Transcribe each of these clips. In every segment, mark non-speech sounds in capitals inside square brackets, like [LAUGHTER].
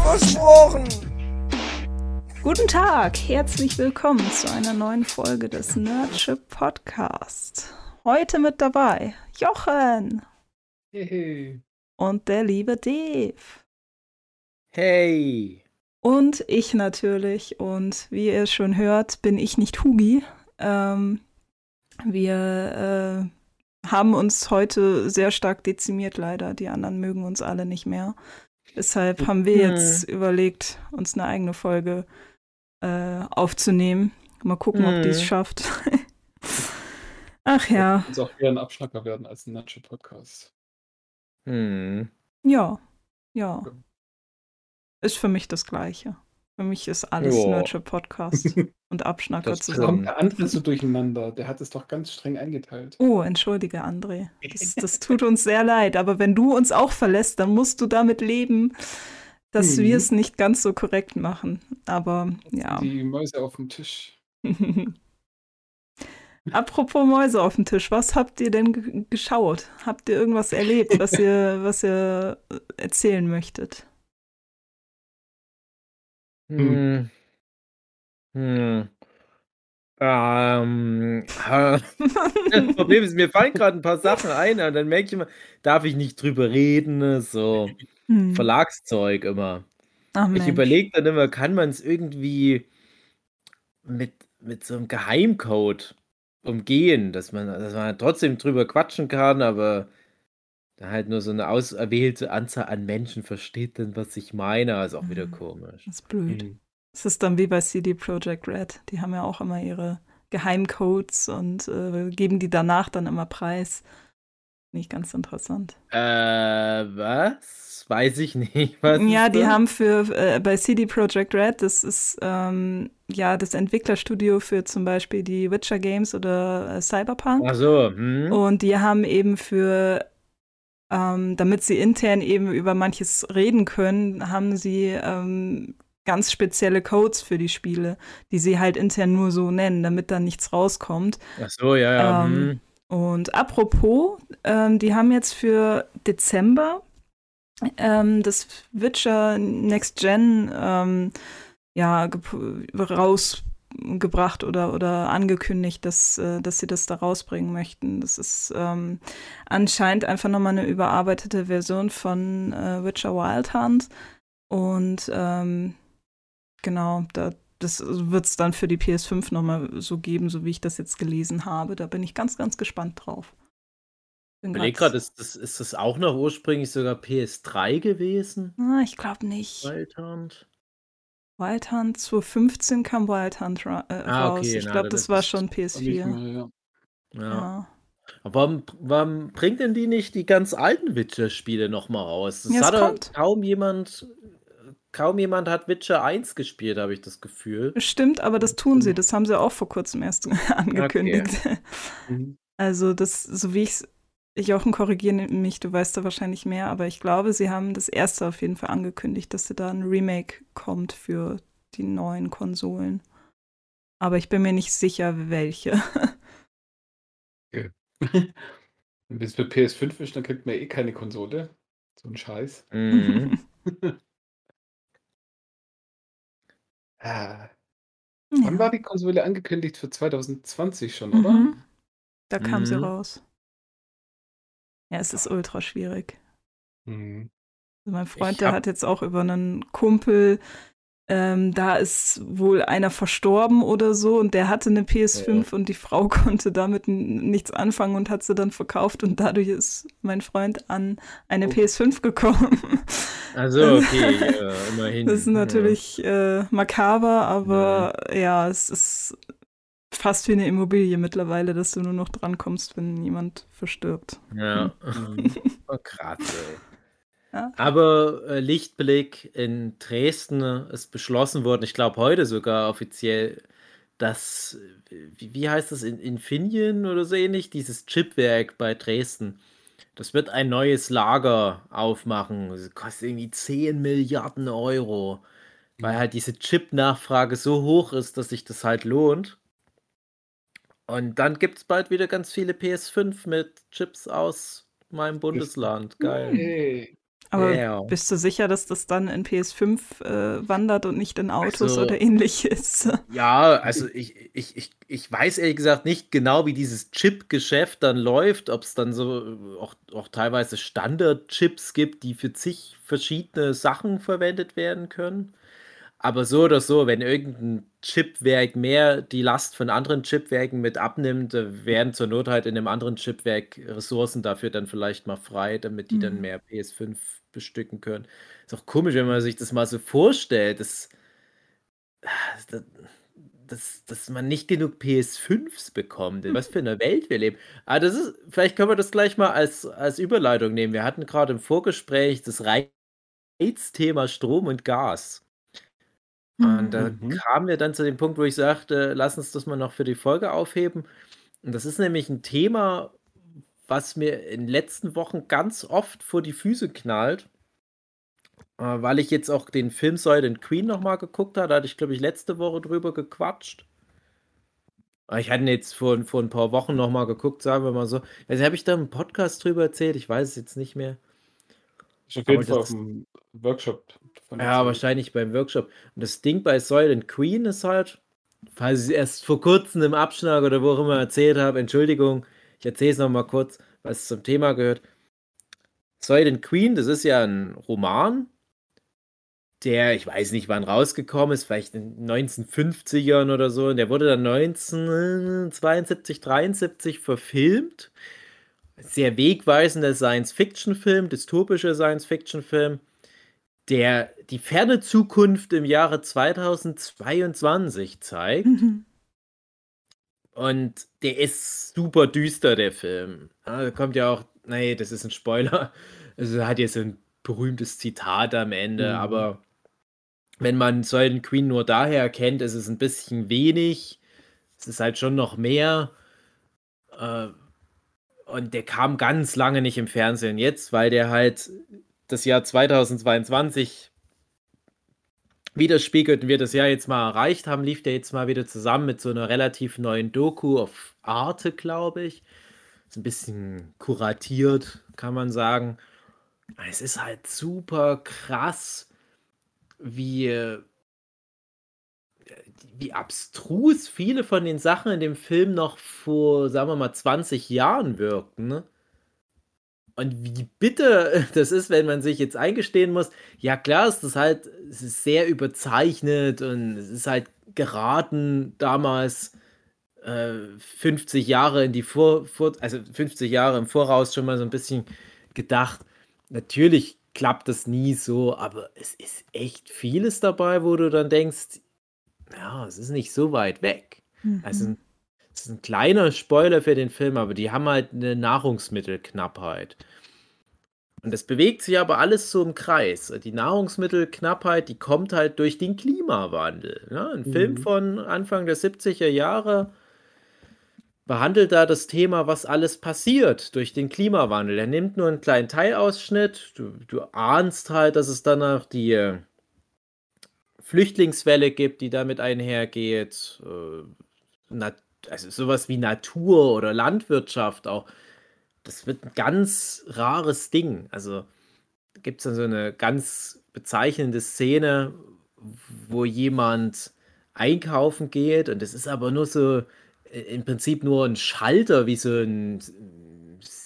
Versprochen. Guten Tag, herzlich willkommen zu einer neuen Folge des Nerdship Podcast. Heute mit dabei Jochen Hey. und der liebe Dave. Hey. Und ich natürlich. Und wie ihr schon hört, bin ich nicht Hugi. Ähm, wir äh, haben uns heute sehr stark dezimiert, leider. Die anderen mögen uns alle nicht mehr. Deshalb haben wir jetzt überlegt, uns eine eigene Folge äh, aufzunehmen. Mal gucken, ob die es Mhm. schafft. [LAUGHS] Ach ja, Uns auch eher ein Abschnacker werden als ein Nacho-Podcast. Hm. ja, ja. Ist für mich das Gleiche. Für mich ist alles Ja. Nurture Podcast [LAUGHS] und Abschnacker Das Da zusammen. kommt der andere so durcheinander. Der hat es doch ganz streng eingeteilt. Oh, entschuldige, André. Das, das tut uns sehr leid. Aber wenn du uns auch verlässt, dann musst du damit leben, dass Mhm. wir es nicht ganz so korrekt machen. Aber ja. Die Mäuse auf dem Tisch. [LAUGHS] Apropos Mäuse auf dem Tisch, was habt ihr denn ge- geschaut? Habt ihr irgendwas erlebt, was ihr, was ihr äh, erzählen möchtet? Hm. Hm. Ähm, äh, [LAUGHS] das Problem ist, mir fallen gerade ein paar Sachen ein, und dann merke ich immer, darf ich nicht drüber reden, ne, so [LAUGHS] Hm. Verlagszeug immer. Ach, Ich überlege dann immer, kann man es irgendwie mit, mit so einem Geheimcode umgehen, dass man, dass man trotzdem drüber quatschen kann, aber halt nur so eine auserwählte Anzahl an Menschen versteht dann, was ich meine. Ist auch wieder Mhm. komisch. Das ist blöd. Mhm. Es ist dann wie bei CD Projekt Red. Die haben ja auch immer ihre Geheimcodes und äh, geben die danach dann immer preis. Nicht ganz interessant. Äh, was? Weiß ich nicht. Was ja, die das? haben für äh, bei CD Projekt Red, das ist ähm, ja das Entwicklerstudio für zum Beispiel die Witcher Games oder äh, Cyberpunk. Ach so, hm? Und die haben eben für, ähm, damit sie intern eben über manches reden können, haben sie ähm, ganz spezielle Codes für die Spiele, die sie halt intern nur so nennen, damit da nichts rauskommt. Ach so, ja, ja. Ähm, hm. Und apropos, ähm, die haben jetzt für Dezember ähm, das Witcher Next Gen ähm, ja, gep- rausgebracht oder, oder angekündigt, dass, äh, dass sie das da rausbringen möchten. Das ist ähm, anscheinend einfach nochmal eine überarbeitete Version von äh, Witcher Wild Hunt. Und ähm, genau, da, das wird es dann für die PS5 nochmal so geben, so wie ich das jetzt gelesen habe. Da bin ich ganz, ganz gespannt drauf. Bin Ich überleg grad- gerade, ist das, ist das auch noch ursprünglich sogar PS3 gewesen? Ah, ich glaube nicht. Wild Hunt? Wild Hunt 2015 kam Wild Hunt ra äh, Ah, raus. okay, ich glaube, das war es schon Nicht PS4. mal, ja. Ja. Ja. Aber warum, warum bringt denn die nicht die ganz alten Witcher-Spiele nochmal raus? Das Ja, es hat kommt. kaum jemand, kaum jemand hat Witcher 1 gespielt, habe ich das Gefühl. Stimmt, aber das tun sie. Das haben sie auch vor kurzem erst [LAUGHS] angekündigt. Mhm. Also, das, so wie ich auch korrigiere mich, du weißt da wahrscheinlich mehr, aber ich glaube, sie haben das erste auf jeden Fall angekündigt, dass da ein Remake kommt für die neuen Konsolen. Aber ich bin mir nicht sicher, welche. [LAUGHS] Wenn es für PS5 ist, dann kriegt man eh keine Konsole. So ein Scheiß. Mhm. [LAUGHS] Ah. Wann war die Konsole angekündigt? Für 2020 schon, oder? Mhm. Da kam sie Mhm. raus. Ja, es ist ultra schwierig. Mhm. Also mein Freund, der hat jetzt auch über einen Kumpel, ähm, da ist wohl einer verstorben oder so und der hatte eine PS5 und die Frau [LAUGHS] konnte damit nichts anfangen und hat sie dann verkauft und dadurch ist mein Freund an eine Oh. PS5 [LAUGHS] gekommen. Also, okay, ja, [LAUGHS] immerhin. Das ist natürlich äh, makaber, aber ja, es ist fast wie eine Immobilie mittlerweile, dass du nur noch drankommst, wenn jemand verstirbt. Ja. Mhm. [LAUGHS] Oh, krass, ey. Ja. Aber äh, Lichtblick in Dresden ist beschlossen worden, ich glaube heute sogar offiziell, dass, äh, wie, wie heißt das, in Infineon oder so ähnlich, dieses Chipwerk bei Dresden, das wird ein neues Lager aufmachen. Das kostet irgendwie 10 Milliarden Euro, weil halt diese Chip-Nachfrage so hoch ist, dass sich das halt lohnt. Und dann gibt es bald wieder ganz viele PS5 mit Chips aus meinem Bundesland. Geil. Hey. Aber Ja. bist du sicher, dass das dann in PS5 äh, wandert und nicht in Autos Also- oder ähnliches? [LAUGHS] Ja, also ich, ich, ich, ich weiß ehrlich gesagt nicht genau, wie dieses Chip-Geschäft dann läuft, ob es dann so äh, auch, auch teilweise Standard-Chips gibt, die für zig verschiedene Sachen verwendet werden können. Aber so oder so, wenn irgendein Chipwerk mehr die Last von anderen Chipwerken mit abnimmt, äh, werden zur Not halt in einem anderen Chipwerk Ressourcen dafür dann vielleicht mal frei, damit die dann Mhm. mehr PS5 bestücken können. Ist auch komisch, wenn man sich das mal so vorstellt. Das, das, dass, dass man nicht genug PS5s bekommt. In was für einer Welt wir leben. Aber das ist, vielleicht können wir das gleich mal als, als Überleitung nehmen. Wir hatten gerade im Vorgespräch das Reizthema Strom und Gas. Und da Mhm. kamen wir dann zu dem Punkt, wo ich sagte, lass uns das mal noch für die Folge aufheben. Und das ist nämlich ein Thema, was mir in den letzten Wochen ganz oft vor die Füße knallt. Äh, weil ich jetzt auch den Film Soylent Queen nochmal geguckt habe. Da hatte ich, glaube ich, letzte Woche drüber gequatscht. Aber Ich hatte ihn jetzt vor, vor ein paar Wochen nochmal geguckt, sagen wir mal so. Also habe ich da im Podcast drüber erzählt? Ich weiß es jetzt nicht mehr. Ist auf jeden Fall auf dem Workshop Ja, erzählt. wahrscheinlich beim Workshop. Und das Ding bei Soylent Queen ist halt, falls ich es erst vor kurzem im Abschlag oder wo auch immer erzählt habe, Entschuldigung, ich erzähle es nochmal kurz, was zum Thema gehört. Soylent Queen, das ist ja ein Roman, der, ich weiß nicht wann rausgekommen ist, vielleicht in den 1950ern oder so, und der wurde dann 1972, 73 verfilmt. Sehr wegweisender Science-Fiction-Film, dystopischer Science-Fiction-Film der die ferne Zukunft im Jahre 2022 zeigt. Mhm. Und der ist super düster, der Film. Ja, da kommt ja auch, nee, das ist ein Spoiler. [LAUGHS] Also er hat jetzt ein berühmtes Zitat am Ende, Mhm. aber wenn man Silent Queen nur daher kennt, ist es ein bisschen wenig. Es ist halt schon noch mehr. Äh, und der kam ganz lange nicht im Fernsehen jetzt, weil der halt das Jahr 2022 widerspiegelt und wir das Jahr jetzt mal erreicht haben, lief der jetzt mal wieder zusammen mit so einer relativ neuen Doku auf Arte, glaube ich. Ist ein bisschen kuratiert, kann man sagen. Es ist halt super krass, wie, wie abstrus viele von den Sachen in dem Film noch vor, sagen wir mal, 20 Jahren wirkten. Ne? Und wie bitter [LAUGHS] das ist, wenn man sich jetzt eingestehen muss, ja klar ist das halt, es ist sehr überzeichnet und es ist halt geraten damals äh, 50 Jahre in die Vor, Vor, also 50 Jahre im Voraus schon mal so ein bisschen gedacht. Natürlich klappt das nie so, aber es ist echt vieles dabei, wo du dann denkst, ja, es ist nicht so weit weg. Also Mhm. es ist ein kleiner Spoiler für den Film, aber die haben halt eine Nahrungsmittelknappheit. Und das bewegt sich aber alles so im Kreis. Die Nahrungsmittelknappheit, die kommt halt durch den Klimawandel. Ne? Ein Film Mhm. von Anfang der 70er Jahre behandelt da das Thema, was alles passiert durch den Klimawandel. Er nimmt nur einen kleinen Teilausschnitt. Du, du ahnst halt, dass es danach die äh, Flüchtlingswelle gibt, die damit einhergeht. Äh, also sowas wie Natur oder Landwirtschaft auch. Das wird ein ganz rares Ding. Also gibt es dann so eine ganz bezeichnende Szene, wo jemand einkaufen geht und das ist aber nur so äh, im Prinzip nur ein Schalter, wie so ein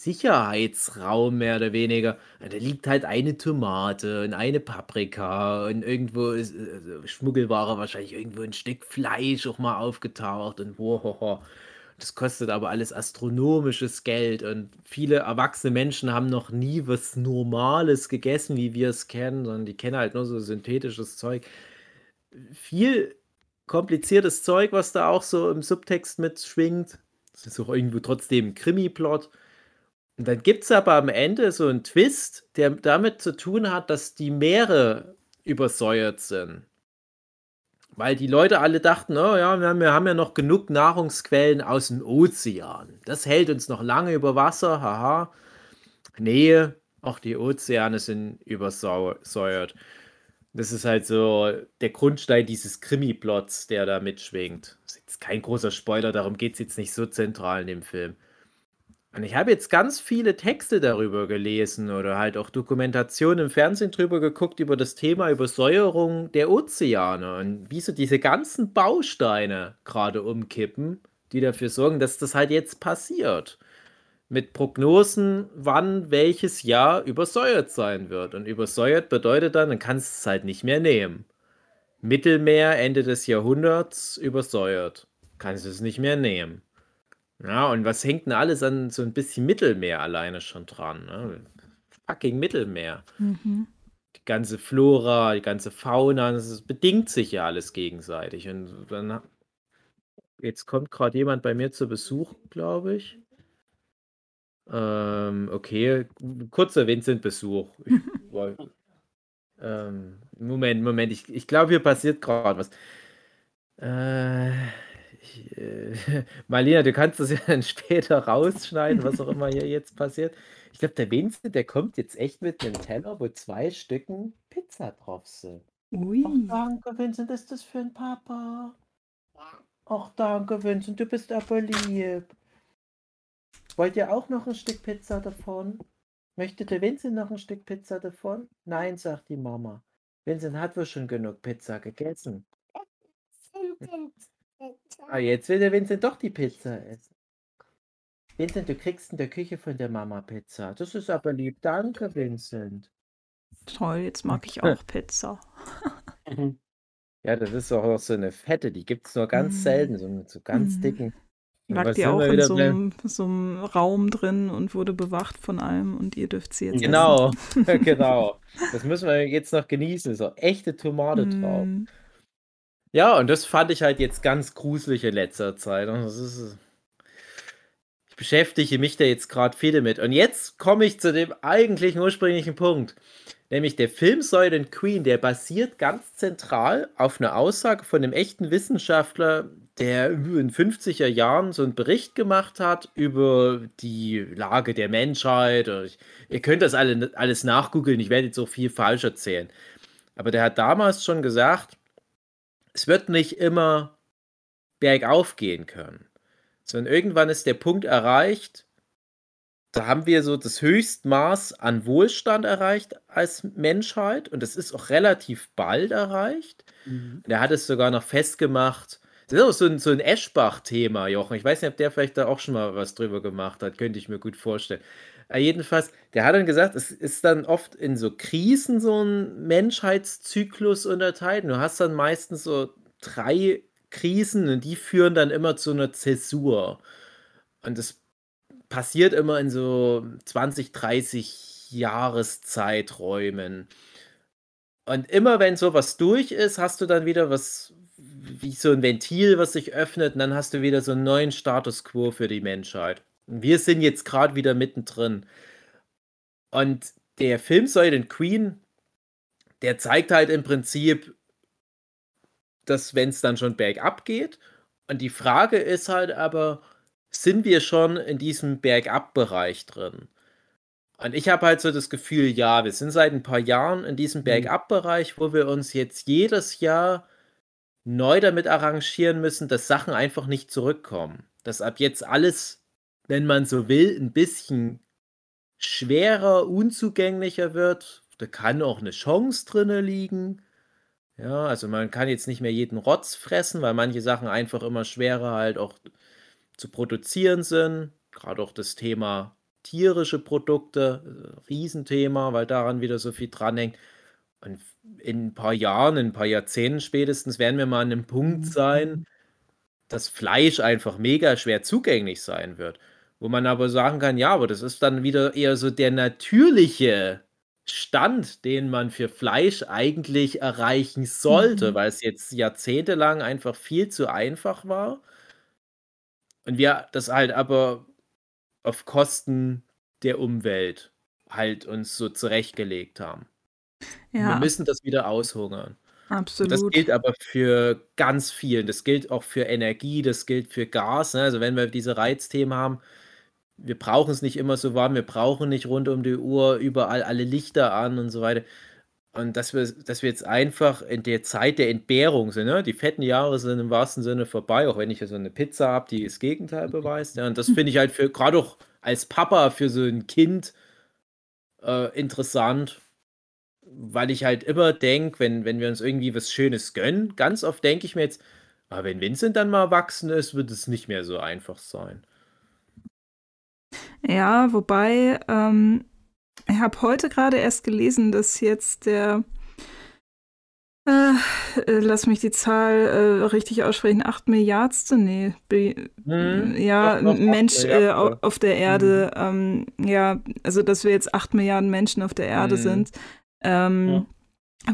Sicherheitsraum mehr oder weniger. Da liegt halt eine Tomate und eine Paprika und irgendwo ist äh, Schmuggelware wahrscheinlich irgendwo ein Stück Fleisch auch mal aufgetaucht und wow, das kostet aber alles astronomisches Geld und viele erwachsene Menschen haben noch nie was Normales gegessen, wie wir es kennen, sondern die kennen halt nur so synthetisches Zeug. Viel kompliziertes Zeug, was da auch so im Subtext mitschwingt. Es ist auch irgendwo trotzdem ein Krimi-Plot. Und dann gibt es aber am Ende so einen Twist, der damit zu tun hat, dass die Meere übersäuert sind. Weil die Leute alle dachten, oh ja, wir haben, ja noch genug Nahrungsquellen aus dem Ozean. Das hält uns noch lange über Wasser, haha. Nee, auch die Ozeane sind übersäuert. Das ist halt so der Grundstein dieses Krimi-Plots, der da mitschwingt. Das ist jetzt kein großer Spoiler, darum geht es jetzt nicht so zentral in dem Film. Und ich habe jetzt ganz viele Texte darüber gelesen oder halt auch Dokumentationen im Fernsehen drüber geguckt über das Thema Übersäuerung der Ozeane und wie so diese ganzen Bausteine gerade umkippen, die dafür sorgen, dass das halt jetzt passiert. Mit Prognosen, wann welches Jahr übersäuert sein wird. Und übersäuert bedeutet dann, dann kannst du es halt nicht mehr nehmen. Mittelmeer Ende des Jahrhunderts übersäuert. Kannst du es nicht mehr nehmen. Ja, und was hängt denn alles an so ein bisschen Mittelmeer alleine schon dran? Ne? Fucking Mittelmeer. Mhm. Die ganze Flora, die ganze Fauna, das bedingt sich ja alles gegenseitig. Und dann, jetzt kommt gerade jemand bei mir zu Besuch, glaube ich. Ähm, okay, kurzer Vincent-Besuch. [LAUGHS] ähm, Moment, Moment, ich, ich glaube, hier passiert gerade was. Äh, ich, äh, [LAUGHS] Marlena, du kannst das ja dann später rausschneiden, was auch immer hier jetzt passiert. Ich glaube, der Vincent, der kommt jetzt echt mit einem Teller, wo zwei Stücken Pizza drauf sind. Ui. Ach, danke, Vincent, ist das für ein Papa? Ach, danke, Vincent, du bist aber lieb. Wollt ihr auch noch ein Stück Pizza davon? Möchte der Vincent noch ein Stück Pizza davon? Nein, sagt die Mama. Vincent hat wohl schon genug Pizza gegessen. Ah, jetzt will der Vincent doch die Pizza essen. Vincent, du kriegst in der Küche von der Mama Pizza. Das ist aber lieb. Danke, Vincent. Toll, jetzt mag ich auch [LAUGHS] Pizza. Ja, das ist auch so eine fette, die gibt es nur ganz Mm. selten, so mit so ganz Mm. dicken. Lag die auch in so einem, so einem Raum drin und wurde bewacht von allem und ihr dürft sie jetzt Genau, [LAUGHS] genau. Das müssen wir jetzt noch genießen. So echte Tomate essen. drauf. Ja, und das fand ich halt jetzt ganz gruselig in letzter Zeit. Das ist, ich beschäftige mich da jetzt gerade viel damit. Und jetzt komme ich zu dem eigentlichen ursprünglichen Punkt. Nämlich der Film Soylent Queen, der basiert ganz zentral auf einer Aussage von einem echten Wissenschaftler, der in den 50er Jahren so einen Bericht gemacht hat über die Lage der Menschheit. Ich, ihr könnt das alle, alles nachgoogeln, ich werde jetzt so viel falsch erzählen. Aber der hat damals schon gesagt, es wird nicht immer bergauf gehen können, sondern irgendwann ist der Punkt erreicht, da haben wir so das Höchstmaß an Wohlstand erreicht als Menschheit und das ist auch relativ bald erreicht. Der hat es sogar noch festgemacht. Das ist auch so ein, so ein Eschbach-Thema, Jochen. Ich weiß nicht, ob der vielleicht da auch schon mal was drüber gemacht hat. Könnte ich mir gut vorstellen. Äh, jedenfalls, der hat dann gesagt, es ist dann oft in so Krisen so ein Menschheitszyklus unterteilt. Du hast dann meistens so drei Krisen und die führen dann immer zu einer Zäsur. Und das passiert immer in so 20, 30 Jahreszeiträumen. Und immer wenn sowas durch ist, hast du dann wieder was wie so ein Ventil, was sich öffnet, und dann hast du wieder so einen neuen Status quo für die Menschheit. Wir sind jetzt gerade wieder mittendrin. Und der Film Soylent Queen, der zeigt halt im Prinzip, dass wenn es dann schon bergab geht. Und die Frage ist halt aber, sind wir schon in diesem Bergab-Bereich drin? Und ich habe halt so das Gefühl, ja, wir sind seit ein paar Jahren in diesem Bergab-Bereich, wo wir uns jetzt jedes Jahr neu damit arrangieren müssen, dass Sachen einfach nicht zurückkommen. Dass ab jetzt alles, wenn man so will, ein bisschen schwerer, unzugänglicher wird. Da kann auch eine Chance drinne liegen. Ja, also man kann jetzt nicht mehr jeden Rotz fressen, weil manche Sachen einfach immer schwerer halt auch zu produzieren sind. Gerade auch das Thema tierische Produkte, äh, Riesenthema, weil daran wieder so viel dranhängt. Und in ein paar Jahren, in ein paar Jahrzehnten spätestens werden wir mal an einem Punkt sein, dass Fleisch einfach mega schwer zugänglich sein wird. Wo man aber sagen kann, ja, aber das ist dann wieder eher so der natürliche Stand, den man für Fleisch eigentlich erreichen sollte, Mhm. weil es jetzt jahrzehntelang einfach viel zu einfach war. Und wir das halt aber auf Kosten der Umwelt halt uns so zurechtgelegt haben. Wir Ja, müssen das wieder aushungern. Und das absolut. gilt aber für ganz vielen. Das gilt auch für Energie, das gilt für Gas. Ne? Also wenn wir diese Reizthemen haben, wir brauchen es nicht immer so warm, wir brauchen nicht rund um die Uhr überall alle Lichter an und so weiter. Und dass wir, dass wir jetzt einfach in der Zeit der Entbehrung sind, ne? Die fetten Jahre sind im wahrsten Sinne vorbei, auch wenn ich ja so eine Pizza habe, die das Gegenteil beweist. Ja? Und das finde ich halt für, gerade auch als Papa für so ein Kind äh, interessant, weil ich halt immer denke, wenn, wenn wir uns irgendwie was Schönes gönnen, ganz oft denke ich mir jetzt, aber wenn Vincent dann mal erwachsen ist, wird es nicht mehr so einfach sein. Ja, wobei, ähm, ich habe heute gerade erst gelesen, dass jetzt der, äh, äh, lass mich die Zahl äh, richtig aussprechen, 8 Milliardste, nee, be, Hm, ja, doch, doch, acht Mensch äh, ja. auf der Erde, ähm, ja, also dass wir jetzt 8 Milliarden Menschen auf der Erde Mhm. sind, ähm,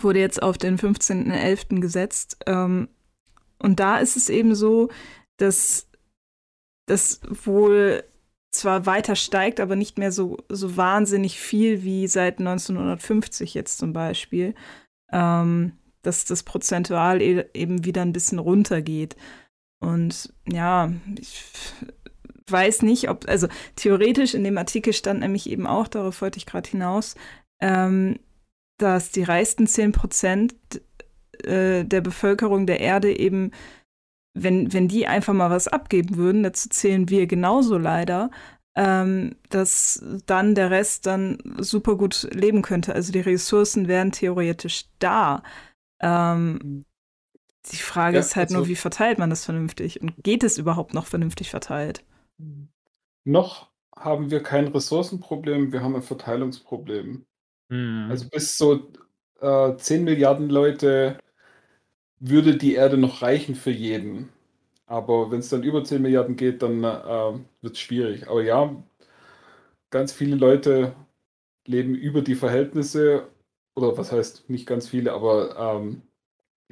wurde jetzt auf den 15.11. gesetzt. Ähm, und da ist es eben so, dass das wohl zwar weiter steigt, aber nicht mehr so, so wahnsinnig viel wie seit 1950 jetzt zum Beispiel. Ähm, dass das prozentual e eben wieder ein bisschen runtergeht. Und ja, ich weiß nicht, ob, also theoretisch in dem Artikel stand nämlich eben auch, darauf wollte ich gerade hinaus, ähm, dass die reichsten 10 Prozent äh, der Bevölkerung der Erde eben, wenn, wenn die einfach mal was abgeben würden, dazu zählen wir genauso leider, ähm, dass dann der Rest dann super gut leben könnte. Also die Ressourcen wären theoretisch da. Ähm, die Frage Ja, ist halt nur, also- wie verteilt man das vernünftig? Und geht es überhaupt noch vernünftig verteilt? Noch haben wir kein Ressourcenproblem, wir haben ein Verteilungsproblem. Hm. Also bis so äh, 10 Milliarden Leute würde die Erde noch reichen für jeden. Aber wenn es dann über 10 Milliarden geht, dann äh, wird es schwierig. Aber ja, ganz viele Leute leben über die Verhältnisse, oder was heißt nicht ganz viele, aber ähm,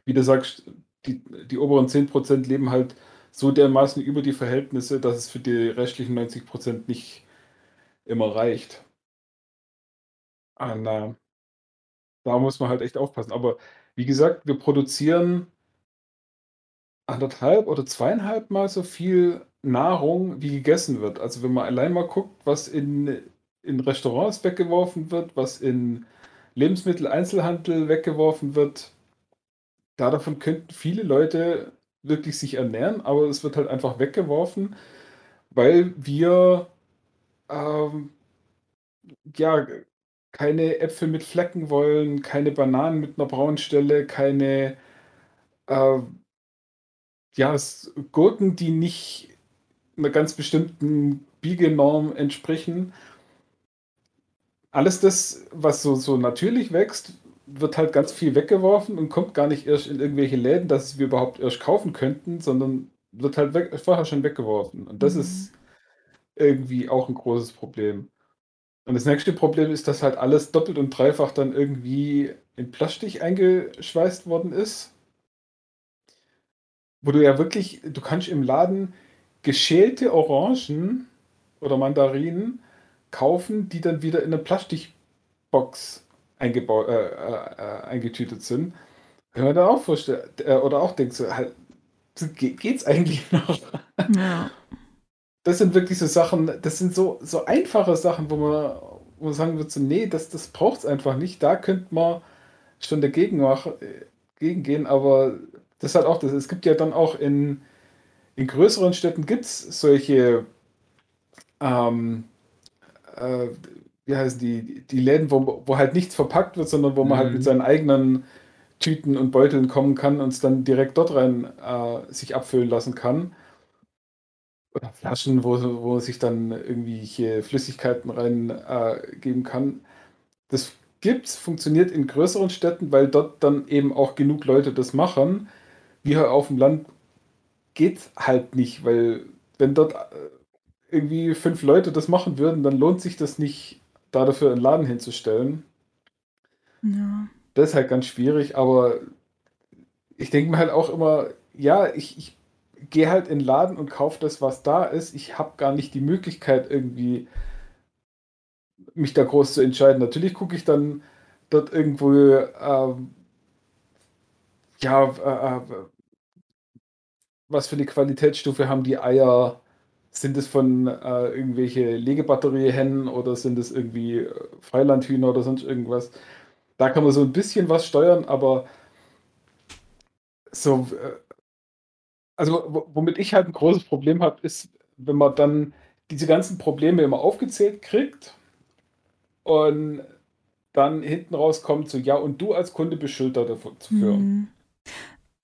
wie du sagst, die, die oberen 10% leben halt so dermaßen über die Verhältnisse, dass es für die restlichen 90% nicht immer reicht. Und, äh, da muss man halt echt aufpassen. Aber wie gesagt, wir produzieren anderthalb oder zweieinhalb Mal so viel Nahrung, wie gegessen wird. Also wenn man allein mal guckt, was in, in Restaurants weggeworfen wird, was in Lebensmitteleinzelhandel weggeworfen wird, da davon könnten viele Leute wirklich sich ernähren, aber es wird halt einfach weggeworfen, weil wir ähm, ja keine Äpfel mit Flecken wollen, keine Bananen mit einer braunen Stelle, keine äh, ja, Gurken, die nicht einer ganz bestimmten Biegenorm entsprechen. Alles das, was so, so natürlich wächst, wird halt ganz viel weggeworfen und kommt gar nicht erst in irgendwelche Läden, dass wir überhaupt erst kaufen könnten, sondern wird halt weg, vorher schon weggeworfen. Und das Mhm. ist irgendwie auch ein großes Problem. Und das nächste Problem ist, dass halt alles doppelt und dreifach dann irgendwie in Plastik eingeschweißt worden ist. Wo du ja wirklich, du kannst im Laden geschälte Orangen oder Mandarinen kaufen, die dann wieder in eine Plastikbox eingebaut, äh, äh, eingetütet sind. Wenn man da auch vorstellt, äh, oder auch denkt, so, halt, ge- geht's eigentlich noch? Ja. Das sind wirklich so Sachen, das sind so, so einfache Sachen, wo man, wo man sagen würde, so, nee, das, das braucht es einfach nicht. Da könnte man schon dagegen machen, äh, gegen gehen, aber das hat auch das. Es gibt ja dann auch in, in größeren Städten gibt es solche, ähm, äh, wie heißen die, die Läden, wo, wo halt nichts verpackt wird, sondern wo man halt Mhm. mit seinen eigenen Tüten und Beuteln kommen kann und es dann direkt dort rein äh, sich abfüllen lassen kann Flaschen, wo, wo sich dann irgendwelche Flüssigkeiten reingeben äh, kann. Das gibt's, funktioniert in größeren Städten, weil dort dann eben auch genug Leute das machen. Wir hier auf dem Land geht halt nicht, weil wenn dort äh, irgendwie fünf Leute das machen würden, dann lohnt sich das nicht, da dafür einen Laden hinzustellen. ja. Das ist halt ganz schwierig, aber ich denke mir halt auch immer, ja, ich, ich gehe halt in den Laden und kaufe das, was da ist. Ich habe gar nicht die Möglichkeit, irgendwie mich da groß zu entscheiden. Natürlich gucke ich dann dort irgendwo, ähm, ja, äh, äh, was für eine Qualitätsstufe haben die Eier? Sind es von äh, irgendwelche Legebatteriehennen oder sind es irgendwie äh, Freilandhühner oder sonst irgendwas? Da kann man so ein bisschen was steuern, aber so, äh, also womit ich halt ein großes Problem habe, ist, wenn man dann diese ganzen Probleme immer aufgezählt kriegt und dann hinten rauskommt so, ja, und du als Kunde bist schuld dafür. Mhm.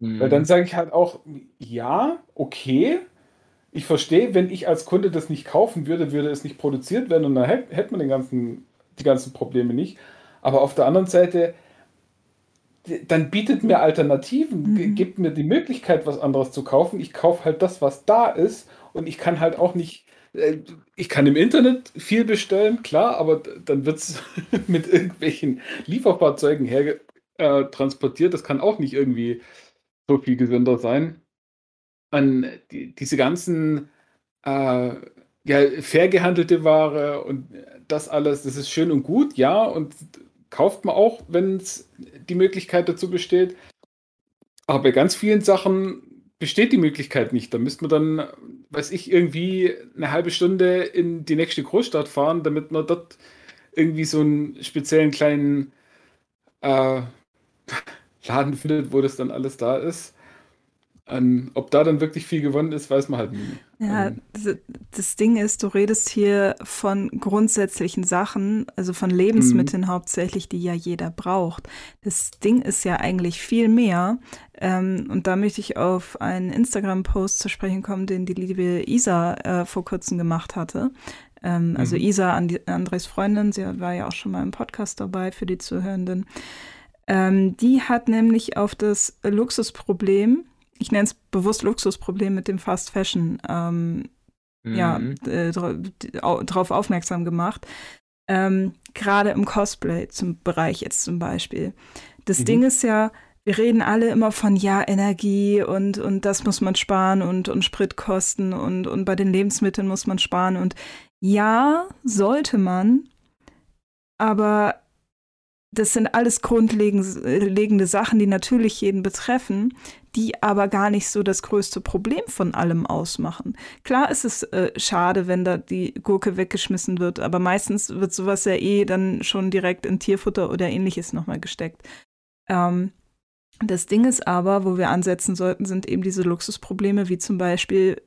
Weil dann sage ich halt auch, ja, okay, ich verstehe, wenn ich als Kunde das nicht kaufen würde, würde es nicht produziert werden und dann hätte man den ganzen, die ganzen Probleme nicht. Aber auf der anderen Seite, dann bietet mir Alternativen, mhm. gibt mir die Möglichkeit, was anderes zu kaufen. Ich kaufe halt das, was da ist und ich kann halt auch nicht äh, ich kann im Internet viel bestellen, klar, aber dann wird es [LAUGHS] mit irgendwelchen Lieferfahrzeugen her äh, transportiert. Das kann auch nicht irgendwie so viel gesünder sein. An die, diese ganzen äh, ja, fair gehandelte Ware und das alles, das ist schön und gut, ja, und kauft man auch, wenn es die Möglichkeit dazu besteht. Aber bei ganz vielen Sachen besteht die Möglichkeit nicht. Da müsste man dann, weiß ich, irgendwie eine halbe Stunde in die nächste Großstadt fahren, damit man dort irgendwie so einen speziellen kleinen äh, [LAUGHS] Laden findet, wo das dann alles da ist. An, ob da dann wirklich viel gewonnen ist, weiß man halt nie. Ja, ähm. das Ding ist, du redest hier von grundsätzlichen Sachen, also von Lebensmitteln mhm. hauptsächlich, die ja jeder braucht. Das Ding ist ja eigentlich viel mehr. Ähm, und da möchte ich auf einen Instagram-Post zu sprechen kommen, den die liebe Isa äh, vor kurzem gemacht hatte. Ähm, also mhm. Also Isa, Andres Freundin, sie war ja auch schon mal im Podcast dabei für die Zuhörenden. Ähm, die hat nämlich auf das Luxusproblem ich nenne es bewusst Luxusproblem mit dem Fast Fashion, ähm, mhm. ja, äh, darauf aufmerksam gemacht. Ähm, Gerade im Cosplay zum Bereich jetzt zum Beispiel. Das mhm. Ding ist ja, wir reden alle immer von ja, Energie und, und das muss man sparen und, und Spritkosten und, und bei den Lebensmitteln muss man sparen. Und ja, sollte man, aber das sind alles grundlegende Sachen, die natürlich jeden betreffen, die aber gar nicht so das größte Problem von allem ausmachen. Klar ist es äh, schade, wenn da die Gurke weggeschmissen wird, aber meistens wird sowas ja eh dann schon direkt in Tierfutter oder ähnliches nochmal gesteckt. Ähm, das Ding ist aber, wo wir ansetzen sollten, sind eben diese Luxusprobleme, wie zum Beispiel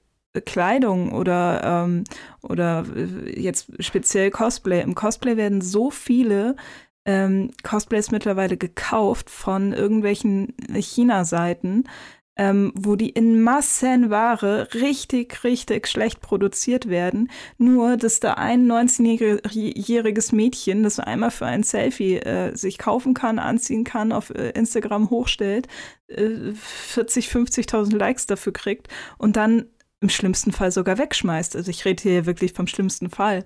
Kleidung oder, ähm, oder äh, jetzt speziell Cosplay. Im Cosplay werden so viele ähm, Cosplays mittlerweile gekauft von irgendwelchen China-Seiten, ähm, wo die in Massenware richtig, richtig schlecht produziert werden. Nur, dass da ein 19-jähriges Mädchen, das einmal für ein Selfie äh, sich kaufen kann, anziehen kann, auf äh, Instagram hochstellt, äh, 40, 50.000 Likes dafür kriegt und dann im schlimmsten Fall sogar wegschmeißt. Also ich rede hier wirklich vom schlimmsten Fall.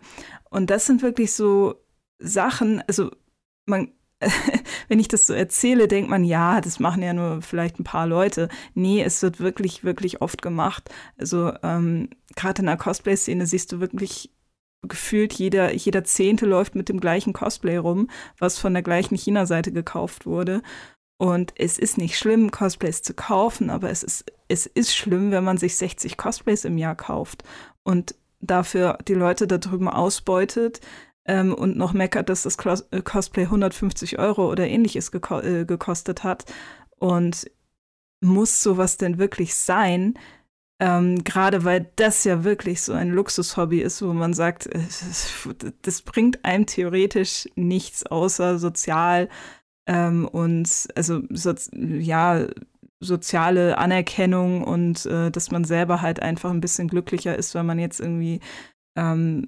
Und das sind wirklich so Sachen, also man, [LAUGHS] wenn ich das so erzähle, denkt man, ja, das machen ja nur vielleicht ein paar Leute. Nee, es wird wirklich, wirklich oft gemacht. Also ähm, gerade in der Cosplay-Szene siehst du wirklich gefühlt jeder, jeder Zehnte läuft mit dem gleichen Cosplay rum, was von der gleichen China-Seite gekauft wurde. Und es ist nicht schlimm, Cosplays zu kaufen, aber es ist, es ist schlimm, wenn man sich 60 Cosplays im Jahr kauft und dafür die Leute da drüben ausbeutet, ähm, und noch meckert, dass das äh, Cosplay 150 Euro oder ähnliches geko äh, gekostet hat. Und muss sowas denn wirklich sein? Ähm, Gerade weil das ja wirklich so ein Luxushobby ist, wo man sagt, das bringt einem theoretisch nichts außer sozial ähm, und also so, ja soziale Anerkennung und äh, dass man selber halt einfach ein bisschen glücklicher ist, weil man jetzt irgendwie ähm,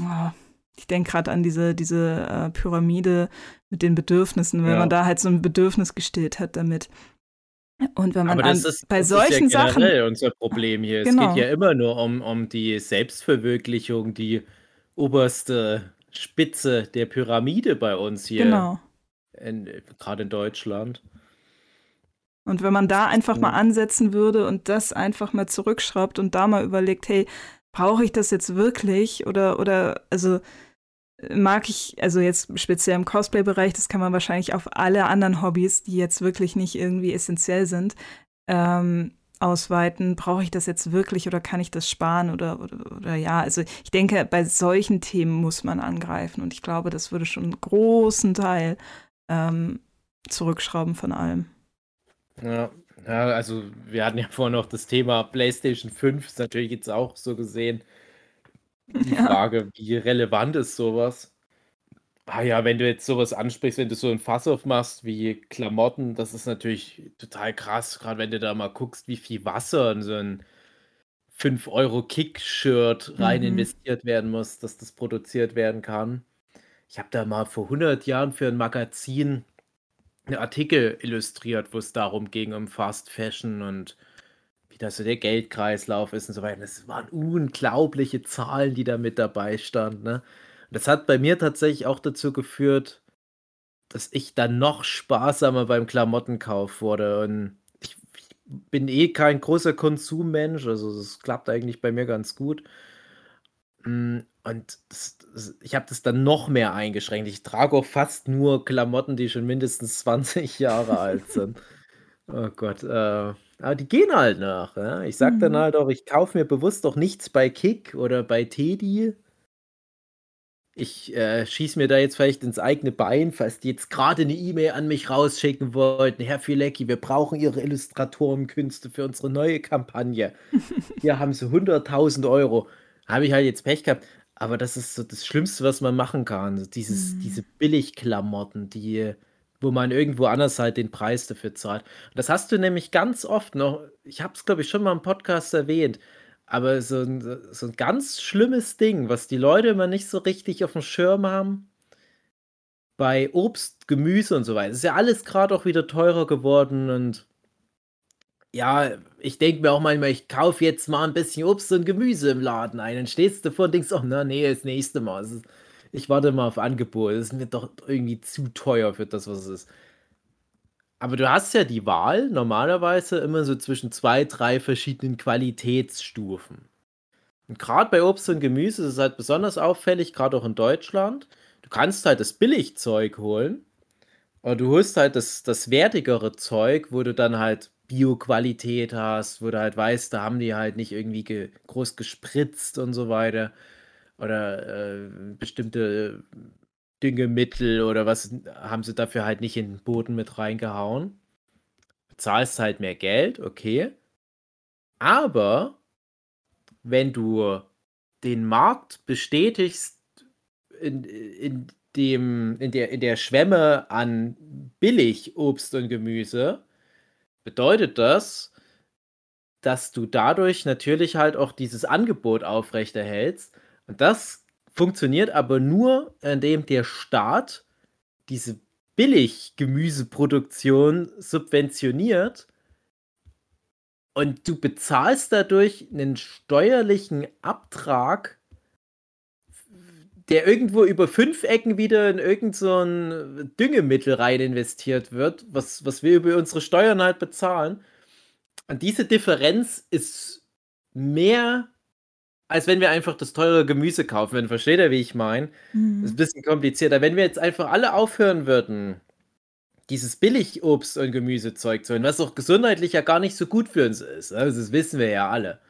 oh, ich denke gerade an diese, diese äh, Pyramide mit den Bedürfnissen, wenn ja. man da halt so ein Bedürfnis gestillt hat damit. Und wenn man das an, ist, bei das solchen ist ja Sachen. unser Problem hier. Genau. Es geht ja immer nur um, um die Selbstverwirklichung, die oberste Spitze der Pyramide bei uns hier. Genau. Gerade in Deutschland. Und wenn man da einfach mal ansetzen würde und das einfach mal zurückschraubt und da mal überlegt, hey, brauche ich das jetzt wirklich? Oder, oder, also mag ich, also jetzt speziell im Cosplay-Bereich, das kann man wahrscheinlich auf alle anderen Hobbys, die jetzt wirklich nicht irgendwie essentiell sind, ähm, ausweiten. Brauche ich das jetzt wirklich oder kann ich das sparen oder, oder, oder ja, also ich denke, bei solchen Themen muss man angreifen und ich glaube, das würde schon einen großen Teil ähm, zurückschrauben von allem. Ja, ja, also wir hatten ja vorhin noch das Thema PlayStation 5, ist natürlich jetzt auch so gesehen die ja. Frage, wie relevant ist sowas? Ah ja, wenn du jetzt sowas ansprichst, wenn du so ein Fass aufmachst wie Klamotten, das ist natürlich total krass, gerade wenn du da mal guckst, wie viel Wasser in so ein 5 Euro Kick-Shirt rein mhm. investiert werden muss, dass das produziert werden kann. Ich habe da mal vor 100 Jahren für ein Magazin einen Artikel illustriert, wo es darum ging, um Fast Fashion und wie das so der Geldkreislauf ist und so weiter. Das waren unglaubliche Zahlen, die da mit dabei standen. Ne? das hat bei mir tatsächlich auch dazu geführt, dass ich dann noch sparsamer beim Klamottenkauf wurde. Und ich, ich bin eh kein großer Konsummensch, also das klappt eigentlich bei mir ganz gut. Mm, und das, das, ich habe das dann noch mehr eingeschränkt. Ich trage auch fast nur Klamotten, die schon mindestens 20 Jahre alt sind. [LAUGHS] Oh Gott, äh, aber die gehen halt nach. Ja? Ich sag dann mhm. halt auch, ich kaufe mir bewusst doch nichts bei Kick oder bei Teddy. Ich äh, schieße mir da jetzt vielleicht ins eigene Bein, falls die jetzt gerade eine E-Mail an mich rausschicken wollten. Herr Filecki, wir brauchen Ihre Illustratorenkünste für unsere neue Kampagne. Hier haben Sie 100.000 Euro. Habe ich halt jetzt Pech gehabt. Aber das ist so das Schlimmste, was man machen kann. Dieses, mhm. Diese Billigklamotten, die, wo man irgendwo anders halt den Preis dafür zahlt. Und das hast du nämlich ganz oft noch, ich habe es, glaube ich, schon mal im Podcast erwähnt, aber so ein, so ein ganz schlimmes Ding, was die Leute immer nicht so richtig auf dem Schirm haben, bei Obst, Gemüse und so weiter. Ist ja alles gerade auch wieder teurer geworden und ja, ich denke mir auch manchmal, ich kaufe jetzt mal ein bisschen Obst und Gemüse im Laden ein. Dann stehst du vor und denkst, oh, na, nee, das nächste Mal. Ist, ich warte mal auf Angebot. Das ist mir doch irgendwie zu teuer für das, was es ist. Aber du hast ja die Wahl normalerweise immer so zwischen zwei, drei verschiedenen Qualitätsstufen. Und gerade bei Obst und Gemüse ist es halt besonders auffällig, gerade auch in Deutschland. Du kannst halt das Billigzeug holen, aber du holst halt das, das wertigere Zeug, wo du dann halt Bio-Qualität hast, wo du halt weißt, da haben die halt nicht irgendwie ge groß gespritzt und so weiter. Oder äh, bestimmte Düngemittel oder was haben sie dafür halt nicht in den Boden mit reingehauen. Bezahlst halt mehr Geld, okay. Aber wenn du den Markt bestätigst in, in, dem, in, der, in der Schwemme an Billig-Obst und Gemüse, bedeutet das, dass du dadurch natürlich halt auch dieses Angebot aufrechterhältst. Und das funktioniert aber nur, indem der Staat diese Billig-Gemüseproduktion subventioniert und du bezahlst dadurch einen steuerlichen Abtrag, der irgendwo über fünf Ecken wieder in irgend so Düngemittel rein investiert wird, was, was wir über unsere Steuern halt bezahlen. Und diese Differenz ist mehr, als wenn wir einfach das teure Gemüse kaufen würden. Versteht ihr, wie ich meine? Mhm. Das ist ein bisschen komplizierter. Wenn wir jetzt einfach alle aufhören würden, dieses Billigobst und Gemüsezeug zu holen, was auch gesundheitlich ja gar nicht so gut für uns ist, also das wissen wir ja alle,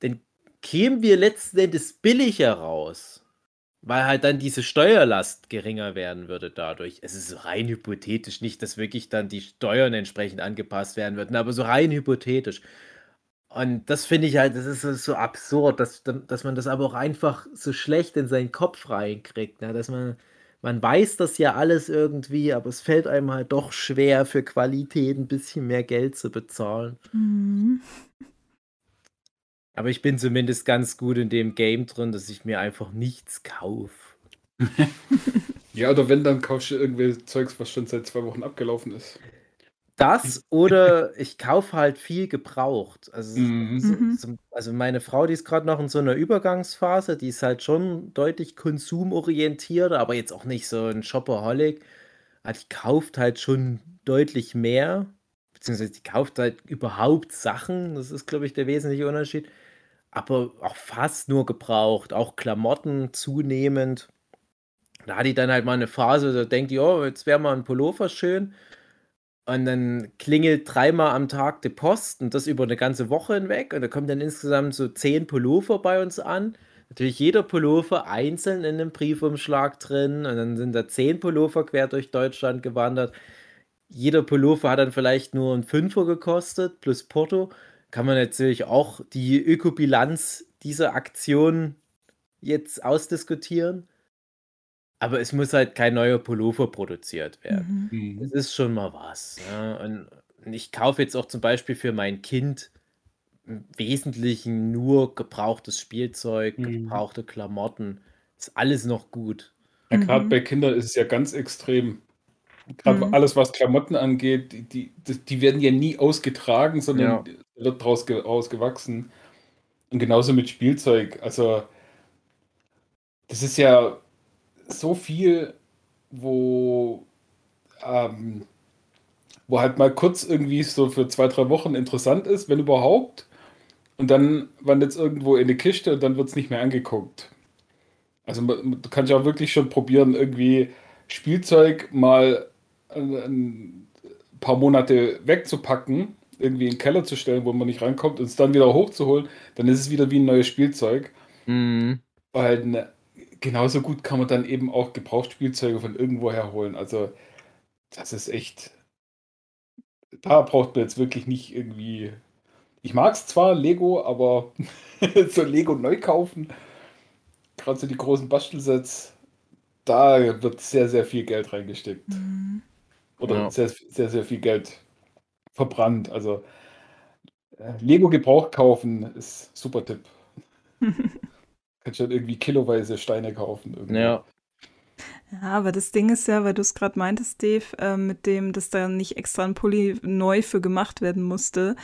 dann kämen wir letzten Endes billiger raus. Weil halt dann diese Steuerlast geringer werden würde dadurch. Es ist rein hypothetisch, nicht, dass wirklich dann die Steuern entsprechend angepasst werden würden, aber so rein hypothetisch. Und das finde ich halt, das ist so absurd, dass, dass man das aber auch einfach so schlecht in seinen Kopf reinkriegt. Ne? Dass man, man weiß das ja alles irgendwie, aber es fällt einem halt doch schwer, für Qualität ein bisschen mehr Geld zu bezahlen. Mhm. Aber ich bin zumindest ganz gut in dem Game drin, dass ich mir einfach nichts kaufe. [LAUGHS] ja, oder wenn, dann kaufst du irgendwie Zeugs, was schon seit zwei Wochen abgelaufen ist. Das oder ich kaufe halt viel gebraucht. Also, mhm. so, mhm. so, also meine Frau, die ist gerade noch in so einer Übergangsphase, die ist halt schon deutlich konsumorientierter, aber jetzt auch nicht so ein Shopaholic. Also die kauft halt schon deutlich mehr, beziehungsweise die kauft halt überhaupt Sachen. Das ist, glaube ich, der wesentliche Unterschied. aber auch fast nur gebraucht, auch Klamotten zunehmend. Da hatte ich dann halt mal eine Phase, da denkt die: „Oh, jetzt wäre mal ein Pullover schön.“ Und dann klingelt dreimal am Tag die Post und das über eine ganze Woche hinweg und da kommen dann insgesamt so 10 Pullover bei uns an. Natürlich jeder Pullover einzeln in 'nem Briefumschlag drin und dann sind da 10 Pullover quer durch Deutschland gewandert. Jeder Pullover hat dann vielleicht nur 'n Fünfer gekostet plus Porto. Kann man natürlich auch die Ökobilanz dieser Aktion jetzt ausdiskutieren. Aber es muss halt kein neuer Pullover produziert werden. Mhm. Das Mhm. ist schon mal was, ja. Und und ich kaufe jetzt auch zum Beispiel für mein Kind im Wesentlichen nur gebrauchtes Spielzeug, Mhm. gebrauchte Klamotten. Ist alles noch gut. Ja, grad Mhm. bei Kindern ist es ja ganz extrem. Grad Mhm. alles, was Klamotten angeht, die die die werden ja nie ausgetragen, sondern Ja. wird draus ge draus gewachsen. Und genauso mit Spielzeug. Also das ist ja so viel, wo ähm, wo halt mal kurz irgendwie so für 2, 3 Wochen interessant ist, wenn überhaupt. Und dann wandert es irgendwo in 'ne Kiste und dann wird's nicht mehr angeguckt. Also, du kannst ja auch wirklich schon probieren, irgendwie Spielzeug mal 'n 'n paar Monate wegzupacken, irgendwie in 'n Keller zu stellen, wo man nicht rankommt und es dann wieder hochzuholen, dann ist es wieder wie 'n neues Spielzeug. Mhm. Weil, genauso gut kann man dann eben auch Gebrauchtspielzeuge von irgendwoher holen. Also, das ist echt da braucht man jetzt wirklich nicht irgendwie ich mag's zwar, Lego, aber [LAUGHS] so Lego neu kaufen, grad so die großen Bastelsets, da wird sehr, sehr viel Geld reingesteckt. Mhm. Oder Ja. sehr, sehr, sehr viel Geld verbrannt. Also, äh, Lego gebraucht kaufen ist super Tipp. [LAUGHS] Kannst dann irgendwie kiloweise Steine kaufen irgendwo. Ja. Ja, aber das Ding ist ja, weil du's grad meintest, Dave, ähm, mit dem, dass da nicht extra 'n Pulli neu für gemacht werden musste.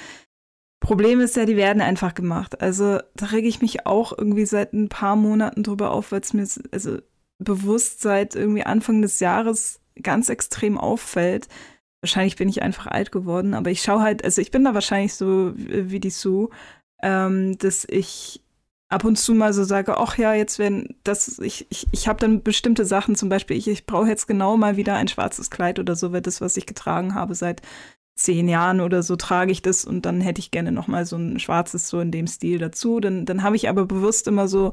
Problem ist ja, die werden einfach gemacht. Also, da rege ich mich auch irgendwie seit 'n paar Monaten drüber auf, weil's mir s also, bewusst seit irgendwie Anfang des Jahres ganz extrem auffällt. Wahrscheinlich bin ich einfach alt geworden, aber ich schaue halt also, ich bin da wahrscheinlich so wie die Sue, ähm, dass ich ab und zu mal so sage: „Ach ja, jetzt werden das“ ich ich ich habe dann bestimmte Sachen, zum Beispiel ich ich brauche jetzt genau mal wieder ein schwarzes Kleid oder so, weil das, was ich getragen habe seit 10 Jahren oder so, trage ich das und dann hätte ich gerne noch mal so 'n schwarzes so in dem Stil dazu. Dann dann habe ich aber bewusst immer so,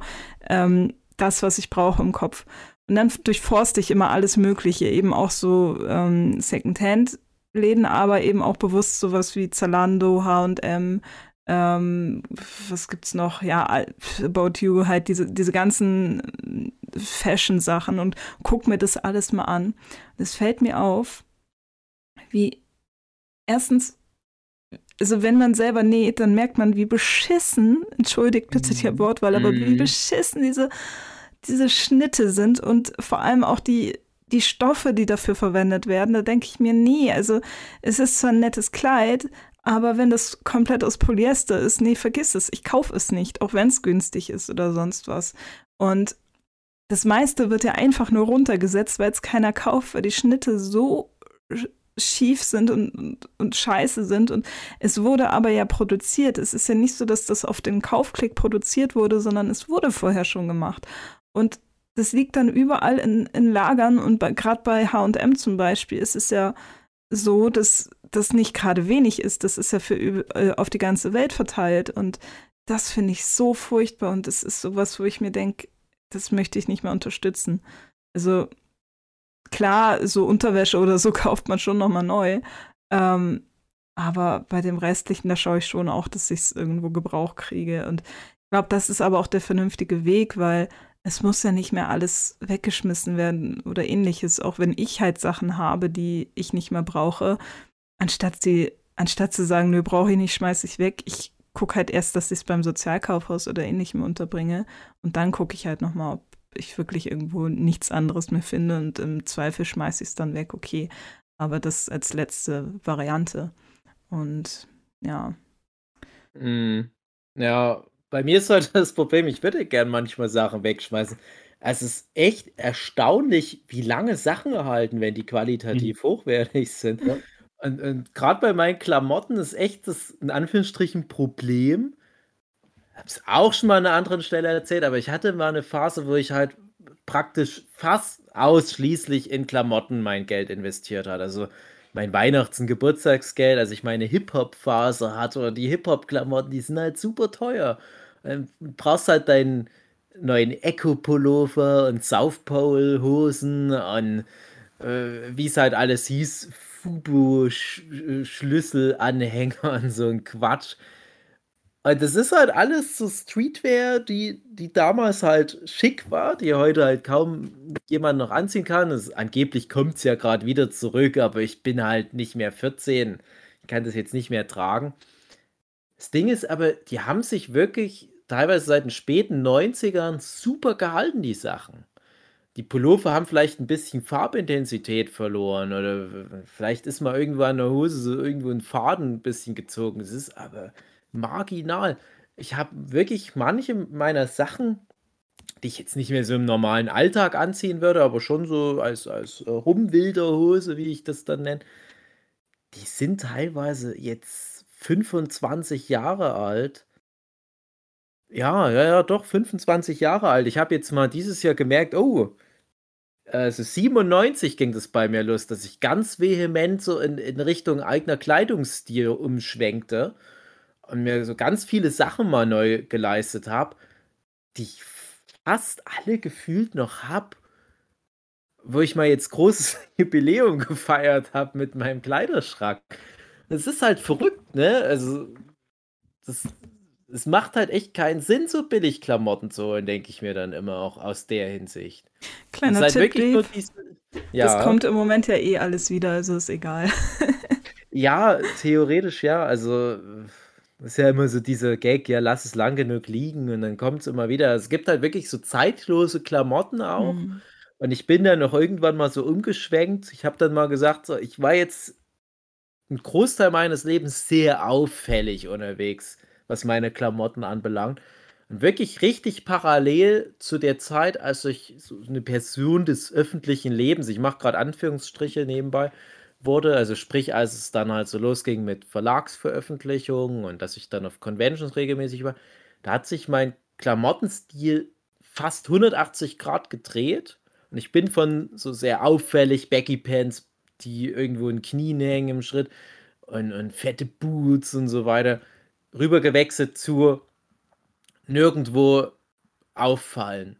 ähm, das, was ich brauche im Kopf. Und dann durchforste ich immer alles Mögliche, eben auch so, ähm, Secondhand-Läden, aber eben auch bewusst so was wie Zalando, H&M, ähm, was gibt's noch? Ja, About You, halt diese diese ganzen Fashion-Sachen und gucke mir das alles mal an. Es fällt mir auf, wie erstens also, wenn man selber näht, dann merkt man, wie beschissen entschuldigt bitte Mhm. Wortwahl, aber wie Mhm. beschissen diese diese Schnitte sind und vor allem auch die die Stoffe, die dafür verwendet werden. Da denke ich mir: „Ne, also, es ist zwar 'n nettes Kleid, aber wenn das komplett aus Polyester ist, ne, vergiss es. Ich kaufe es nicht, auch wenn's günstig ist oder sonst was.“ Und das meiste wird ja einfach nur runtergesetzt, weil's keiner kauft, weil die Schnitte so sch schief sind und und und scheiße sind und es wurde aber ja produziert. Es ist ja nicht so, dass das auf den Kaufklick produziert wurde, sondern es wurde vorher schon gemacht. Und das liegt dann überall in in Lagern und grad bei H&M zum Beispiel ist es ja so, dass das nicht grade wenig ist. Das ist ja für äh, auf die ganze Welt verteilt und das finde ich so furchtbar und das ist so was, wo ich mir denke, das möchte ich nicht mehr unterstützen. Also, klar, so Unterwäsche oder so [LAUGHS] kauft man schon noch mal neu, ähm, aber bei dem Restlichen, da schaue ich schon auch, dass ich's irgendwo gebraucht kriege und ich glaube, das ist aber auch der vernünftige Weg, weil es muss ja nicht mehr alles weggeschmissen werden oder Ähnliches, auch wenn ich halt Sachen habe, die ich nicht mehr brauche, anstatt sie anstatt zu sagen: „Nö, brauche ich nicht, schmeiße ich weg.“ Ich gucke halt erst, dass ich's beim Sozialkaufhaus oder Ähnlichem unterbringe und dann gucke ich halt noch mal, ob ich wirklich irgendwo nichts anderes mehr finde und im Zweifel schmeiße ich's dann weg, okay. Aber das als letzte Variante. Und ja. Mhm. Ja, bei mir ist halt [LAUGHS] das Problem, ich würde gern manchmal Sachen wegschmeißen. Es ist echt erstaunlich, wie lange Sachen erhalten, wenn die Mhm. qualitativ hochwertig sind. Ja. Und und grad bei meinen Klamotten ist echt das in Anführungsstrichen Problem. habe es auch schon mal an einer anderen Stelle erzählt, aber ich hatte mal eine Phase, wo ich halt praktisch fast ausschließlich in Klamotten mein Geld investiert hat. Also mein Weihnachts- und Geburtstagsgeld, als ich meine Hip-Hop-Phase hatte oder die Hip-Hop-Klamotten, die sind halt super teuer. Ähm, Du brauchst halt deinen neuen Echo-Pullover und South Pole-Hosen und äh, wie es halt alles hieß, Fubu-Schlüsselanhänger und so ein Quatsch. Und das ist halt alles so Streetwear, die, die damals halt schick war, die heute halt kaum jemand noch anziehen kann. Das, angeblich kommt es ja gerade wieder zurück, aber ich bin halt nicht mehr 14. Ich kann das jetzt nicht mehr tragen. Das Ding ist aber, die haben sich wirklich teilweise seit den späten 90ern super gehalten, die Sachen. Die Pullover haben vielleicht ein bisschen Farbintensität verloren oder vielleicht ist mal irgendwo an der Hose so irgendwo ein Faden ein bisschen gezogen. Es ist aber marginal. Ich habe wirklich manche meiner Sachen, die ich jetzt nicht mehr so im normalen Alltag anziehen würde, aber schon so als, als äh, Rumwilderhose, wie ich das dann nenne, die sind teilweise jetzt 25 Jahre alt. Ja, ja, ja, doch, 25 Jahre alt. Ich habe jetzt mal dieses Jahr gemerkt, oh, also 97 ging das bei mir los, dass ich ganz vehement so in, in Richtung eigener Kleidungsstil umschwenkte und mir so ganz viele Sachen mal neu geleistet habe, die ich fast alle gefühlt noch habe, wo ich mal jetzt großes [LAUGHS] Jubiläum gefeiert habe mit meinem Kleiderschrank. Das ist halt verrückt, ne? Also, das, es macht halt echt keinen Sinn, so billig Klamotten zu holen, denke ich mir dann immer auch aus der Hinsicht. Das Kleiner halt Tipp, wirklich nur Dave. diese. Das Ja. kommt im Moment ja eh alles wieder, also ist egal. [LAUGHS] Ja, theoretisch ja. Also, ist ja immer so dieser Gag, ja, lass es lang genug liegen und dann kommt es immer wieder. Es gibt halt wirklich so zeitlose Klamotten auch. Hm. Und ich bin dann noch irgendwann mal so umgeschwenkt. Ich habe dann mal gesagt, so, ich war jetzt einen Großteil meines Lebens sehr auffällig unterwegs, was meine Klamotten anbelangt. Und wirklich richtig parallel zu der Zeit, als ich so eine Person des öffentlichen Lebens, ich mache gerade Anführungsstriche nebenbei, wurde, also sprich, als es dann halt so losging mit Verlagsveröffentlichungen und dass ich dann auf Conventions regelmäßig war, da hat sich mein Klamottenstil fast 180 Grad gedreht und ich bin von so sehr auffällig Baggy Pants, die irgendwo in Knien hängen im Schritt und, und fette Boots und so weiter, rübergewechselt zu nirgendwo auffallen.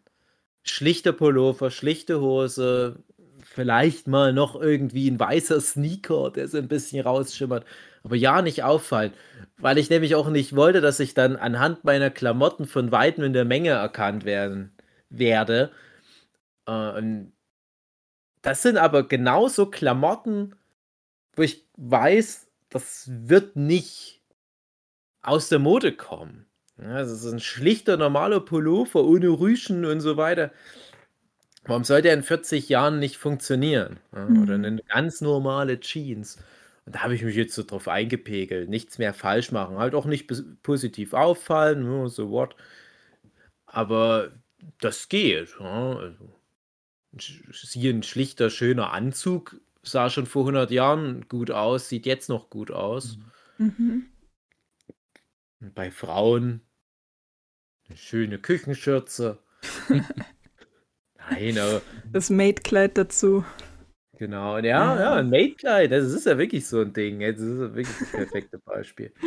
Schlichter Pullover, schlichte Hose, vielleicht mal noch irgendwie ein weißer Sneaker, der so ein bisschen rausschimmert. Aber ja, nicht auffallen. Weil ich nämlich auch nicht wollte, dass ich dann anhand meiner Klamotten von Weitem in der Menge erkannt werden werde. Äh, und das sind aber genauso Klamotten, wo ich weiß, das wird nicht aus der Mode kommen. Also so ein schlichter, normaler Pullover ohne Rüschen und so weiter. Warum sollte er in 40 Jahren nicht funktionieren? Ja, oder eine ganz normale Jeans. Und da habe ich mich jetzt so drauf eingepegelt. Nichts mehr falsch machen. Halt auch nicht positiv auffallen, nur so what. Aber das geht. Also, siehe ein schlichter, schöner Anzug sah schon vor 100 Jahren gut aus, sieht jetzt noch gut aus. Mhm. Und bei Frauen eine schöne Küchenschürze. [LAUGHS] Nein, aber Das Maidkleid dazu. genau. Und ja, ja, ein Maidkleid, das ist ja wirklich so ein Ding. Das ist ja wirklich das perfekte Beispiel. [LAUGHS]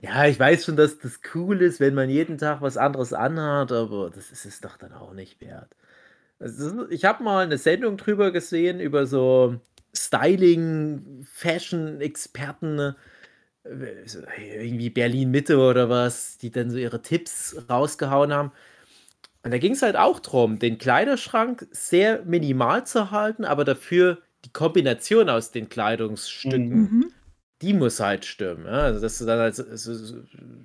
Ja, ich weiß schon, dass das cool ist, wenn man jeden Tag was anderes anhat, aber das ist es doch dann auch nicht wert. Also, ich habe mal eine Sendung drüber gesehen, über so Styling, Fashion-Experten, äh, so irgendwie Berlin-Mitte oder was, die dann so ihre Tipps rausgehauen haben. Und da ging es halt auch drum, den Kleiderschrank sehr minimal zu halten, aber dafür die Kombination aus den Kleidungsstücken, Mhm. die muss halt stimmen. Ja? Also, dass du dann halt so, so, so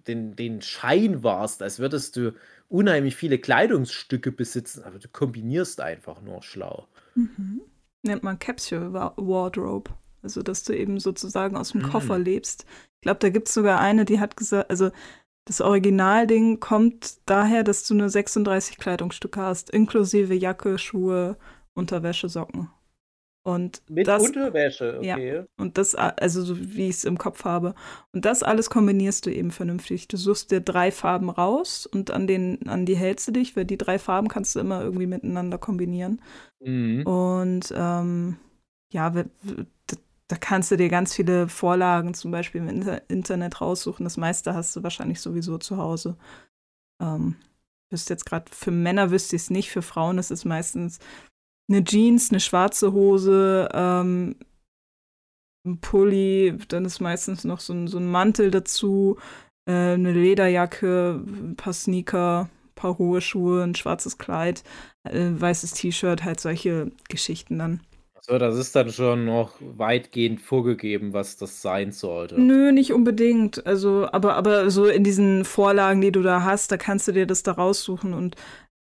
den, den Schein warst, als würdest du unheimlich viele Kleidungsstücke besitzen, aber du kombinierst einfach nur schlau. Mhm. Nennt man Capsule Wa- Wardrobe. Also, dass du eben sozusagen aus dem Koffer Mhm. lebst. Ich glaube, da gibt es sogar eine, die hat gesagt, also das Originalding kommt daher, dass du nur 36 Kleidungsstücke hast, inklusive Jacke, Schuhe, Unterwäsche, Socken. Und Mit das, Unterwäsche, ja. okay. und das, also so wie ich es im Kopf habe. Und das alles kombinierst du eben vernünftig. Du suchst dir drei Farben raus und an den, an die hältst du dich, weil die drei Farben kannst du immer irgendwie miteinander kombinieren. Mhm. Und ähm, ja, da kannst du dir ganz viele Vorlagen zum Beispiel im Inter Internet raussuchen. Das meiste hast du wahrscheinlich sowieso zu Hause. Ähm, wüsste jetzt gerade, für Männer wüsste ich es nicht, für Frauen ist es meistens eine Jeans, eine schwarze Hose, ähm, ein Pulli, dann ist meistens noch so ein, so ein Mantel dazu, äh, eine Lederjacke, ein paar Sneaker, ein paar hohe Schuhe, ein schwarzes Kleid, äh, weißes T-Shirt, halt solche Geschichten dann. So, das ist dann schon noch weitgehend vorgegeben, was das sein sollte. Nö, nicht unbedingt. Also, aber, aber so in diesen Vorlagen, die du da hast, da kannst du dir das da raussuchen und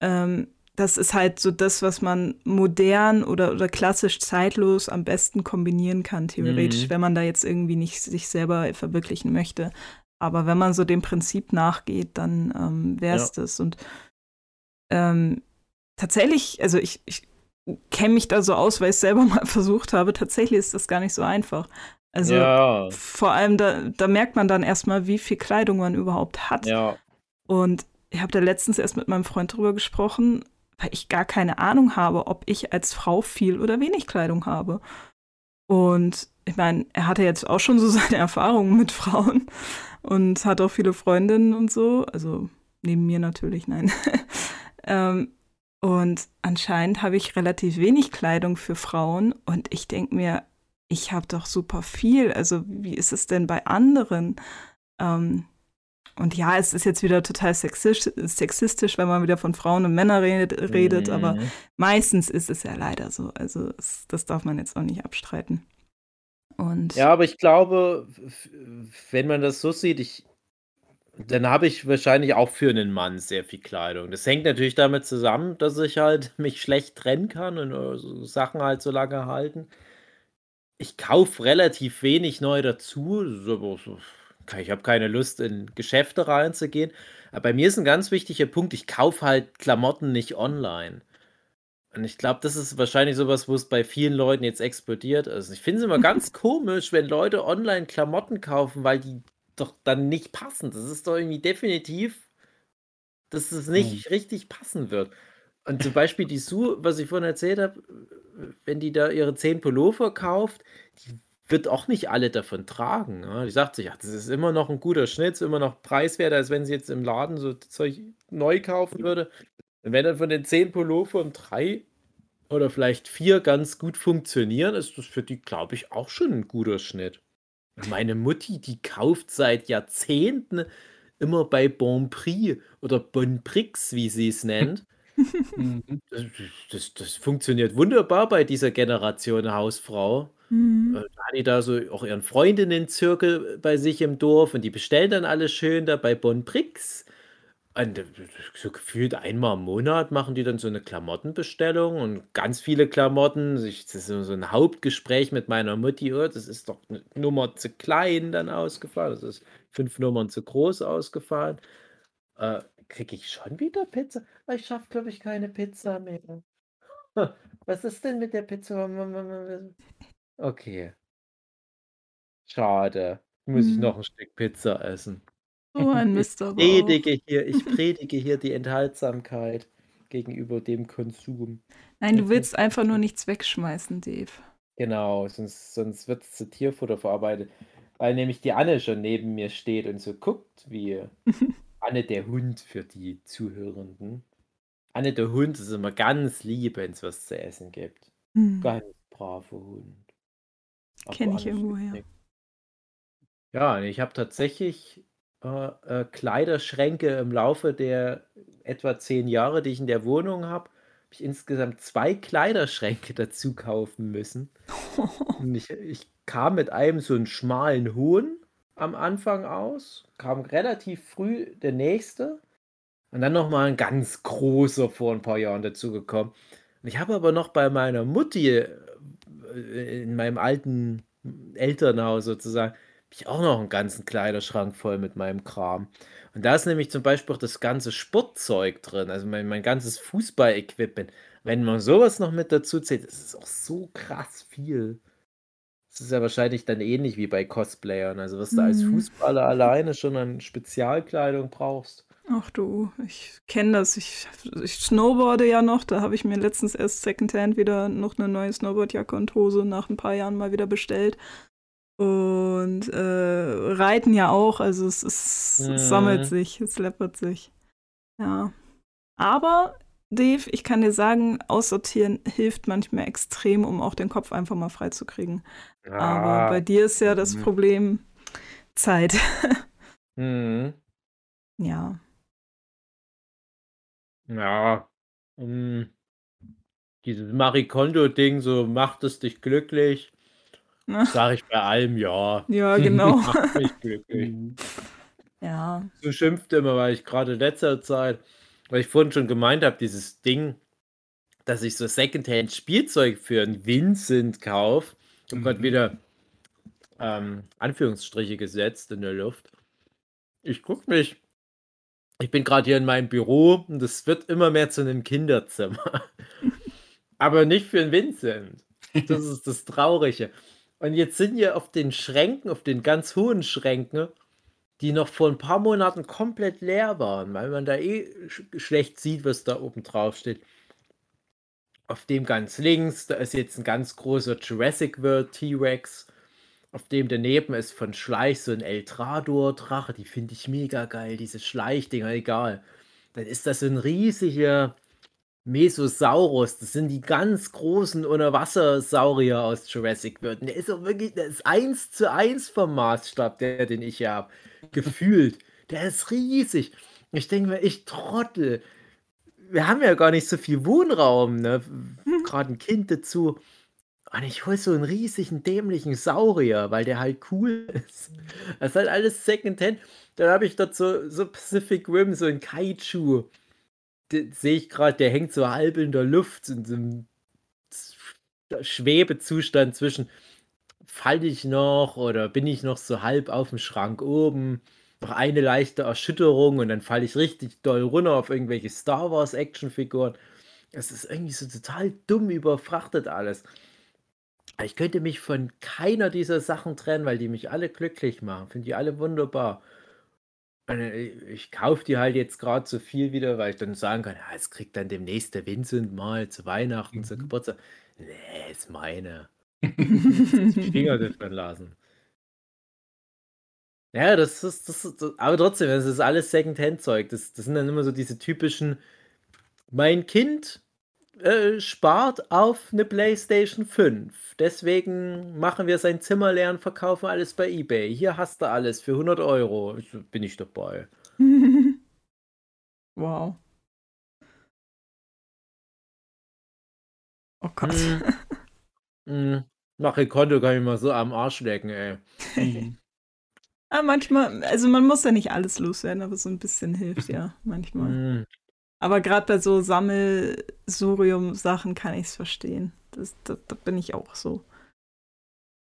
ähm, das ist halt so das, was man modern oder, oder klassisch zeitlos am besten kombinieren kann, theoretisch, Mhm. wenn man da jetzt irgendwie nicht sich selber verwirklichen möchte. Aber wenn man so dem Prinzip nachgeht, dann ähm, wäre es das. Und ähm, tatsächlich, also ich, ich kenne mich da so aus, weil ich es selber [LAUGHS] mal versucht habe. Tatsächlich ist das gar nicht so einfach. Also ja, vor allem, da, da merkt man dann erstmal, wie viel Kleidung man überhaupt hat. ja. Und ich habe da letztens erst mit meinem Freund drüber gesprochen, weil ich gar keine Ahnung habe, ob ich als Frau viel oder wenig Kleidung habe. Und ich meine, er hatte jetzt auch schon so [LAUGHS] seine Erfahrungen mit Frauen und hat auch viele Freundinnen und so. Also neben mir natürlich, nein. [LAUGHS] ähm, und anscheinend habe ich relativ wenig Kleidung für Frauen. Und ich denke mir, ich habe doch super viel. Also wie ist es denn bei anderen? Ähm, und ja, es ist jetzt wieder total sexistisch, sexistisch wenn man wieder von Frauen und Männern redet, redet aber Mhm. meistens ist es ja leider so. Also es, das darf man jetzt auch nicht abstreiten. Und Ja, aber ich glaube, wenn man das so sieht, ich, dann habe ich wahrscheinlich auch für einen Mann sehr viel Kleidung. Das hängt natürlich damit zusammen, dass ich halt [LAUGHS] mich schlecht trennen kann und äh, Sachen halt so lange halten. Ich kaufe relativ wenig neu dazu. Ich habe keine Lust, in Geschäfte reinzugehen. Aber bei mir ist ein ganz wichtiger Punkt, ich kaufe halt Klamotten nicht online. Und ich glaube, das ist wahrscheinlich sowas, wo es bei vielen Leuten jetzt explodiert ist. Ich finde es immer [LAUGHS] ganz komisch, wenn Leute online Klamotten kaufen, weil die doch dann nicht passen. Das ist doch irgendwie definitiv, dass es nicht richtig passen wird. Und zum Beispiel die Sue, was ich vorhin erzählt habe, wenn die da ihre 10 Pullover kauft, die wird auch nicht alle davon tragen. Ja? Die sagt sich, ja, das ist immer noch ein guter Schnitt, ist immer noch preiswerter, als wenn sie jetzt im Laden so Zeug neu kaufen würde. Und wenn dann von den 10 Pullovern drei oder vielleicht vier ganz gut funktionieren, ist das für die, glaube ich, auch schon ein guter Schnitt. Meine Mutti, die kauft seit Jahrzehnten immer bei Bon Prix oder Bon Prix, wie sie es nennt. [LAUGHS] Mhm. Das, das, das funktioniert wunderbar bei dieser Generation Hausfrau. Mhm. Äh, Da hat die da so auch ihren Freundinnen-Zirkel bei sich im Dorf und die bestellen dann alles schön da bei Bon Prix. Und so gefühlt einmal im Monat machen die dann so eine Klamottenbestellung und ganz viele Klamotten. Ich- Das ist so so ein Hauptgespräch mit meiner Mutti. Oh, das ist doch eine Nummer zu klein dann ausgefallen. Das ist fünf Nummern zu groß ausgefallen. Äh, Kriege ich schon wieder Pizza? Ah, Ich schaffe, glaube ich, keine Pizza mehr. [LAUGHS] Was ist denn mit der Pizza? Okay. Schade. Muss ich Hm. noch ein Stück Pizza essen. So ein Ich Mist aber auch. predige hier, ich predige hier die Enthaltsamkeit gegenüber dem Konsum. Nein, du willst einfach nur nichts wegschmeißen, Dave. Genau, sonst, sonst wird es zu Tierfutter verarbeitet. Weil nämlich die Anne schon neben mir steht und so guckt, wie [LAUGHS] Anne der Hund für die Zuhörenden. Anne der Hund ist immer ganz lieb, wenn es was zu essen gibt. Hm. Ganz braver Hund. Aber Kenn ich Anne irgendwoher. findet nix. Ja, und ich habe tatsächlich äh, äh, Kleiderschränke im Laufe der etwa zehn Jahre, die ich in der Wohnung habe, habe ich insgesamt zwei Kleiderschränke [LAUGHS] dazu kaufen müssen. Und ich, ich kam mit einem so einen schmalen hohen am Anfang aus, kam relativ früh der nächste und dann nochmal ein ganz großer vor ein paar Jahren dazugekommen. Und ich habe aber noch bei meiner Mutti äh, in meinem alten Elternhaus sozusagen, ich auch noch einen ganzen Kleiderschrank voll mit meinem Kram. Und da ist nämlich zum Beispiel auch das ganze Sportzeug drin, also mein, mein ganzes Fußball-Equipment. wenn man sowas noch mit dazu zählt, ist es auch so krass viel. Das ist ja wahrscheinlich dann ähnlich wie bei Cosplayern. Also, was du als Mhm. Fußballer alleine schon an Spezialkleidung brauchst. Ach du, ich kenne das. Ich, ich snowboarde ja noch. Da habe ich mir letztens erst Secondhand wieder noch eine neue Snowboardjacke und Hose nach ein paar Jahren mal wieder bestellt. Und äh, reiten ja auch. Also es, es sammelt Mhm. sich, es läppert sich. Ja. Aber, Dave, ich kann dir sagen, aussortieren hilft manchmal extrem, um auch den Kopf einfach mal freizukriegen. Aber bei dir ist ja das Mhm. Problem Zeit. Mhm. [LAUGHS] ja. Ja. mm, Dieses Marie Kondo-Ding, so macht es dich glücklich. Ne? Sage ich bei allem ja. Ja, genau. [LAUGHS] Macht mich glücklich. Mhm. ja. So schimpft immer, weil ich gerade in letzter Zeit, weil ich vorhin schon gemeint habe, dieses Ding, dass ich so Secondhand-Spielzeug für einen Vincent kaufe. Ich habe gerade Mhm. wieder ähm, Anführungsstriche gesetzt in der Luft. Ich gucke mich. Ich bin gerade hier in meinem Büro und es wird immer mehr zu einem Kinderzimmer. [LAUGHS] Aber nicht für einen Vincent. Das ist das Traurige. Und jetzt sind hier auf den Schränken, auf den ganz hohen Schränken, die noch vor ein paar Monaten komplett leer waren, weil man da eh sch schlecht sieht, was da oben drauf steht. Auf dem ganz links, da ist jetzt ein ganz großer Jurassic World T-Rex. Auf dem daneben ist von Schleich so ein Eltrador-Drache, die finde ich mega geil, diese Schleichdinger, egal. Dann ist das so ein riesiger Mesosaurus, das sind die ganz großen Unterwassersaurier aus Jurassic World. Und der ist auch wirklich, der ist eins zu eins vom Maßstab, der, den ich hier habe. Gefühlt. Der ist riesig. Ich denke mir, ich Trottel. Wir haben ja gar nicht so viel Wohnraum, ne? Gerade ein Kind dazu. Und ich hole so einen riesigen, dämlichen Saurier, weil der halt cool ist. Das ist halt alles Secondhand. Dann habe ich dort so, so Pacific Rim, so ein Kaiju. Sehe ich gerade, der hängt so halb in der Luft, in so einem Schwebezustand zwischen, falle ich noch oder bin ich noch so halb auf dem Schrank oben? Noch eine leichte Erschütterung und dann falle ich richtig doll runter auf irgendwelche Star Wars Actionfiguren. Es ist irgendwie so total dumm überfrachtet alles. Ich könnte mich von keiner dieser Sachen trennen, weil die mich alle glücklich machen. Finde die alle wunderbar. Äh, ich kaufe die halt jetzt gerade so viel wieder, weil ich dann sagen kann, ja, es kriegt dann demnächst der Vincent mal zu Weihnachten, zu Mhm. Geburtstag. Nee, ist meine. [LAUGHS] Finger davon lassen. Ja, das ist, das ist, aber trotzdem, das ist alles Secondhand-Zeug. Das, das sind dann immer so diese typischen, mein Kind äh, spart auf eine PlayStation 5. Deswegen machen wir sein Zimmer leer und verkaufen alles bei eBay. Hier hast du alles für 100 Euro. Ich, bin ich dabei. [LAUGHS] wow. Oh Gott. Mm. [LAUGHS] Mm. Mache Konto kann ich mal so am Arsch lecken, ey. [LAUGHS] Ah, manchmal, also man muss ja nicht alles loswerden, aber so ein bisschen hilft ja manchmal. Mm. Aber gerade bei so Sammelsurium-Sachen kann ich es verstehen. Das, da, da bin ich auch so.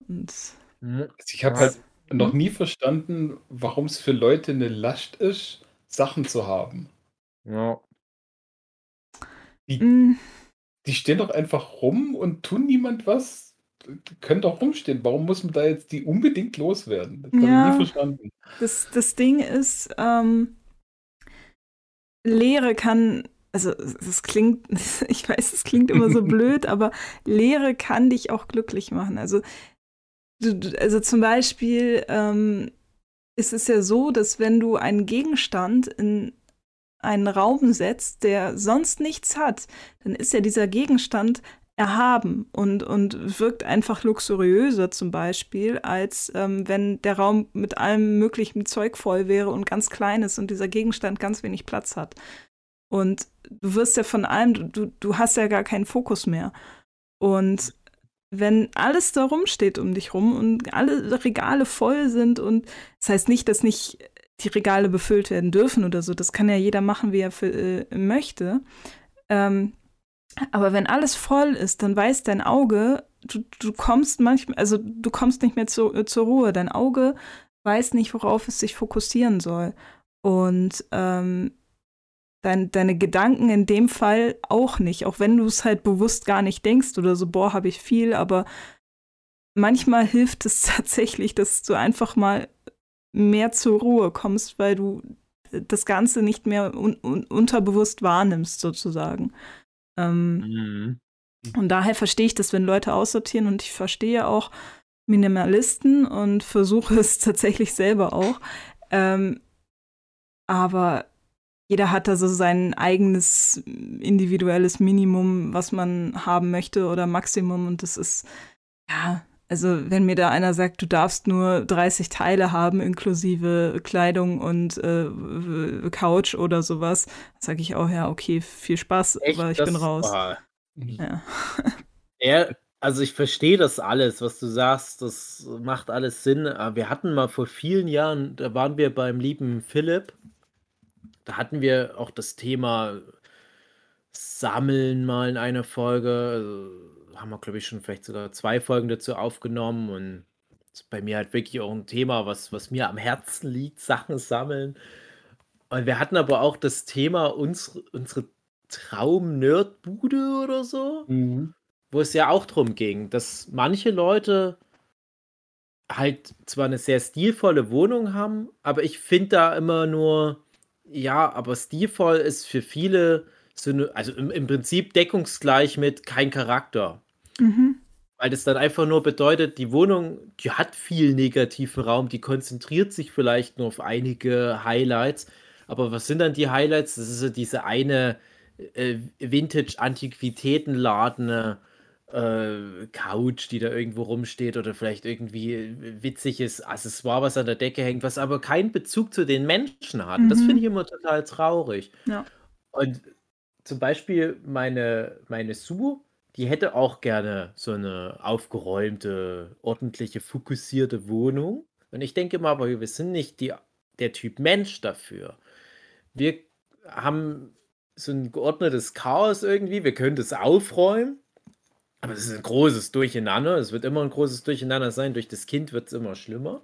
Und Mm. Also ich habe halt noch nie verstanden, warum es für Leute eine Last ist, Sachen zu haben. Ja. mm, Die stehen doch einfach rum und tun niemand was. Die können doch rumstehen. Warum muss man da jetzt die unbedingt loswerden? Das habe Ja. ich nie verstanden. das, das Ding ist, ähm, Lehre kann, also das klingt, [LAUGHS] ich weiß, es klingt immer so [LAUGHS] blöd, aber Lehre kann dich auch glücklich machen. Also, du- also zum Beispiel ähm, ist es ja so, dass wenn du einen Gegenstand in einen Raum setzt, der sonst nichts hat, dann ist ja dieser Gegenstand erhaben und, und wirkt einfach luxuriöser zum Beispiel, als ähm, wenn der Raum mit allem möglichen Zeug voll wäre und ganz klein ist und dieser Gegenstand ganz wenig Platz hat. Und du wirst ja von allem, du, du hast ja gar keinen Fokus mehr. Und wenn alles da rumsteht um dich rum und alle Regale voll sind und das heißt nicht, dass nicht die Regale befüllt werden dürfen oder so, das kann ja jeder machen, wie er für, äh, möchte. Ähm, aber wenn alles voll ist, dann weiß dein Auge, du, du kommst manchmal, also du kommst nicht mehr zu, äh, zur Ruhe. Dein Auge weiß nicht, worauf es sich fokussieren soll. Und ähm, dein, deine Gedanken in dem Fall auch nicht, auch wenn du es halt bewusst gar nicht denkst oder so, boah, habe ich viel, aber manchmal hilft es [LAUGHS] tatsächlich, dass du einfach mal mehr zur Ruhe kommst, weil du das Ganze nicht mehr un un unterbewusst wahrnimmst, sozusagen. Ähm, mhm. Und daher verstehe ich das, wenn Leute aussortieren und ich verstehe auch Minimalisten und versuche [LAUGHS] es tatsächlich selber auch. Ähm, aber jeder hat da so sein eigenes individuelles Minimum, was man haben möchte oder Maximum und das ist, ja, also wenn mir da einer sagt, du darfst nur 30 Teile haben, inklusive Kleidung und äh, Couch oder sowas, sage ich auch, ja, okay, viel Spaß, Echt? aber ich das bin raus. War... Ja. Er, also ich verstehe das alles, was du sagst, das macht alles Sinn. Aber wir hatten mal vor vielen Jahren, da waren wir beim lieben Philipp, da hatten wir auch das Thema Sammeln mal in einer Folge. Also haben wir, glaube ich, schon vielleicht sogar zwei Folgen dazu aufgenommen und das ist bei mir halt wirklich auch ein Thema, was, was mir am Herzen liegt, [LAUGHS] Sachen sammeln. Und wir hatten aber auch das Thema unsere, unsere Traum-Nerd-Bude oder so, mhm. wo es ja auch darum ging, dass manche Leute halt zwar eine sehr stilvolle Wohnung haben, aber ich finde da immer nur, ja, aber stilvoll ist für viele also im, im Prinzip deckungsgleich mit kein Charakter. Mhm. Weil das dann einfach nur bedeutet, die Wohnung, die hat viel negativen Raum, die konzentriert sich vielleicht nur auf einige Highlights. Aber was sind dann die Highlights? Das ist so diese eine äh, Vintage-Antiquitätenladen. Äh, Couch, die da irgendwo rumsteht oder vielleicht irgendwie witziges Accessoire, was an der Decke hängt, was aber keinen Bezug zu den Menschen hat. Mhm. Das finde ich immer total traurig. Ja. Und zum Beispiel meine, meine Sue, die hätte auch gerne so eine aufgeräumte, ordentliche, fokussierte Wohnung. Und ich denke mal, aber wir sind nicht die, der Typ Mensch dafür. Wir haben so ein geordnetes Chaos irgendwie. Wir können das aufräumen. Aber es ist ein großes Durcheinander. Es wird immer ein großes Durcheinander sein. Durch das Kind wird es immer schlimmer.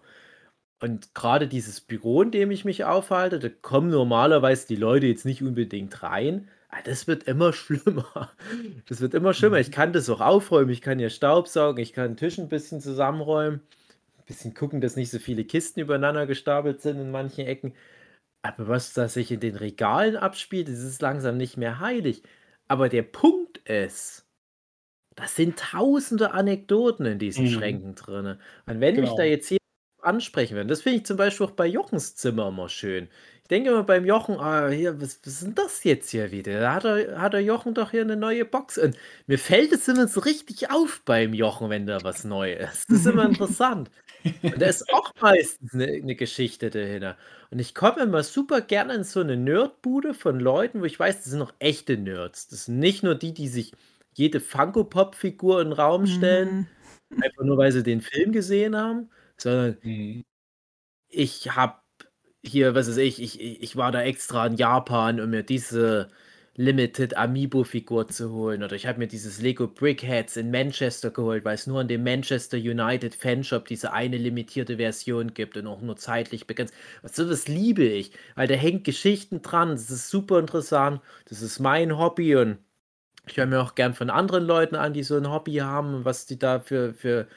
Und gerade dieses Büro, in dem ich mich aufhalte, da kommen normalerweise die Leute jetzt nicht unbedingt rein. Ah, das wird immer [LAUGHS] schlimmer. Das wird immer schlimmer. Ich mhm. kann das auch aufräumen. Ich kann hier Staubsaugen. Ich kann den Tisch ein bisschen zusammenräumen. Ein bisschen gucken, dass nicht so viele Kisten übereinander gestapelt sind in manchen Ecken. Aber was da sich in den Regalen abspielt, das ist langsam nicht mehr heilig. Aber der Punkt ist, das sind tausende Anekdoten in diesen mhm. Schränken drin. Und wenn genau. mich da jetzt hier ansprechen werden, das finde ich zum Beispiel auch bei Jochens Zimmer immer schön denke immer beim Jochen, ah, hier, was, was ist denn das jetzt hier wieder? Da hat er, hat der Jochen doch hier eine neue Box. Und mir fällt es immer so richtig auf beim Jochen, wenn da was Neues ist. Das ist immer [LAUGHS] interessant. Und da ist auch meistens eine, eine Geschichte dahinter. Und ich komme immer super gerne in so eine Nerdbude von Leuten, wo ich weiß, das sind noch echte Nerds. Das sind nicht nur die, die sich jede Funko-Pop-Figur in den Raum stellen, mhm. einfach nur, weil sie den Film gesehen haben, sondern mhm. ich habe hier, was weiß ich, ich, ich war da extra in Japan, um mir diese Limited Amiibo-Figur zu holen. Oder ich habe mir dieses Lego Brickheads in Manchester geholt, weil es nur in dem Manchester United Fanshop diese eine limitierte Version gibt und auch nur zeitlich begrenzt. Also das liebe ich, weil da hängt Geschichten dran. Das ist super interessant. Das ist mein Hobby und ich höre mir auch gern von anderen Leuten an, die so ein Hobby haben, was die da für, für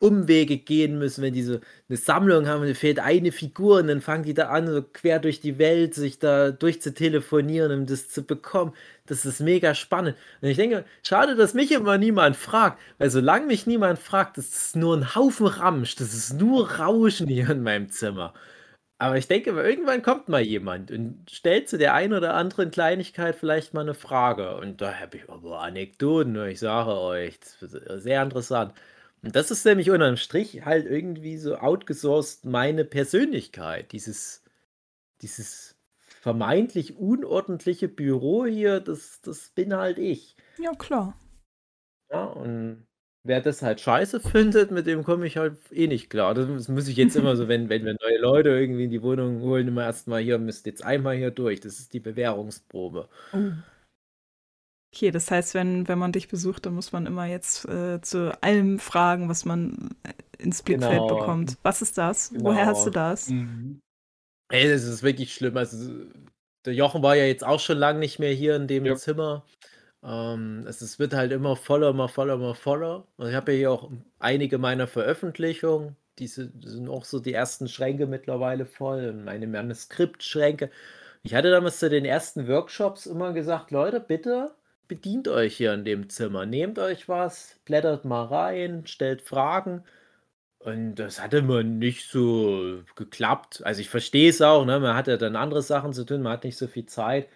Umwege gehen müssen, wenn die so eine Sammlung haben fehlt eine Figur und dann fangen die da an, so quer durch die Welt sich da durchzutelefonieren, um das zu bekommen. Das ist mega spannend. Und ich denke, schade, dass mich immer niemand fragt, weil solange mich niemand fragt, das ist nur ein Haufen Ramsch, das ist nur Rauschen hier in meinem Zimmer. Aber ich denke, irgendwann kommt mal jemand und stellt zu der einen oder anderen Kleinigkeit vielleicht mal eine Frage. Und da habe ich aber Anekdoten, ich sage euch, das ist sehr interessant. Und das ist nämlich unterm Strich halt irgendwie so outgesourced meine Persönlichkeit. Dieses, dieses vermeintlich unordentliche Büro hier, das, das bin halt ich. Ja, klar. Ja, und wer das halt scheiße findet, mit dem komme ich halt eh nicht klar. Das muss ich jetzt immer so, [LAUGHS] wenn, wenn wir neue Leute irgendwie in die Wohnung holen, immer erstmal hier, müsst jetzt einmal hier durch. Das ist die Bewährungsprobe. Oh. Okay, das heißt, wenn, wenn man dich besucht, dann muss man immer jetzt äh, zu allem fragen, was man äh, ins Blickfeld genau. bekommt. Was ist das? Genau. Woher hast du das? Mhm. Ey, das ist wirklich schlimm. Also, der Jochen war ja jetzt auch schon lange nicht mehr hier in dem Ja. Zimmer. Ähm, es, es wird halt immer voller, immer voller, immer voller. Und ich habe ja hier auch einige meiner Veröffentlichungen. Diese sind auch so die ersten Schränke mittlerweile voll meine Manuskriptschränke. Ich hatte damals zu den ersten Workshops immer gesagt, Leute, bitte bedient euch hier in dem Zimmer. Nehmt euch was, blättert mal rein, stellt Fragen. Und das hat immer nicht so geklappt. Also ich verstehe es auch, ne? Man hat ja dann andere Sachen zu tun, man hat nicht so viel Zeit.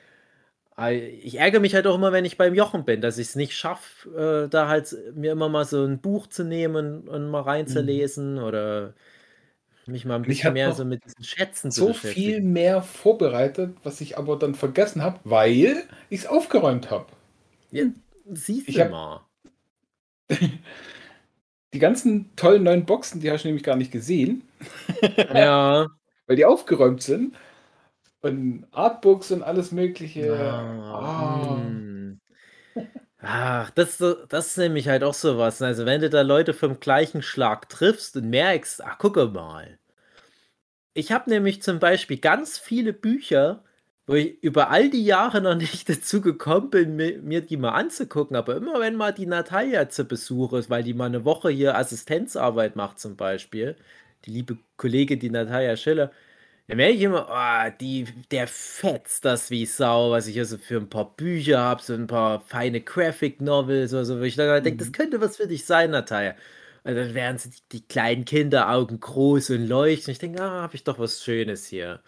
Aber ich ärgere mich halt auch immer, wenn ich beim Jochen bin, dass ich es nicht schaffe, äh, da halt mir immer mal so ein Buch zu nehmen und mal reinzulesen oder mich mal ein bisschen mehr so mit diesen Schätzen zu So viel beschäftigen. mehr vorbereitet, was ich aber dann vergessen habe, weil ich es aufgeräumt habe. Ja, siehst du hab- mal. [LAUGHS] Die ganzen tollen neuen Boxen, die hast du nämlich gar nicht gesehen, [LAUGHS] Ja. weil die aufgeräumt sind. Und Artbooks und alles Mögliche. Ah, Ah. hm. Ach, das, das ist nämlich halt auch so was. Also, wenn du da Leute vom gleichen Schlag triffst und merkst, ach, gucke mal. Ich habe nämlich zum Beispiel ganz viele Bücher, wo ich über all die Jahre noch nicht [LAUGHS] dazu gekommen bin, mi- mir die mal anzugucken. Aber immer wenn mal die Natalia zu Besuch ist, weil die mal eine Woche hier Assistenzarbeit macht zum Beispiel, die liebe Kollegin, die Natalia Schiller, da merke ich immer, oh, die, der fetzt das wie Sau, was ich also für ein paar Bücher habe, so ein paar feine Graphic Novels oder so, wo ich dann denke, das könnte was für dich sein, Natalia. Und dann werden sie die, die kleinen Kinderaugen groß und leuchten. Ich denke, ah, habe ich doch was Schönes hier.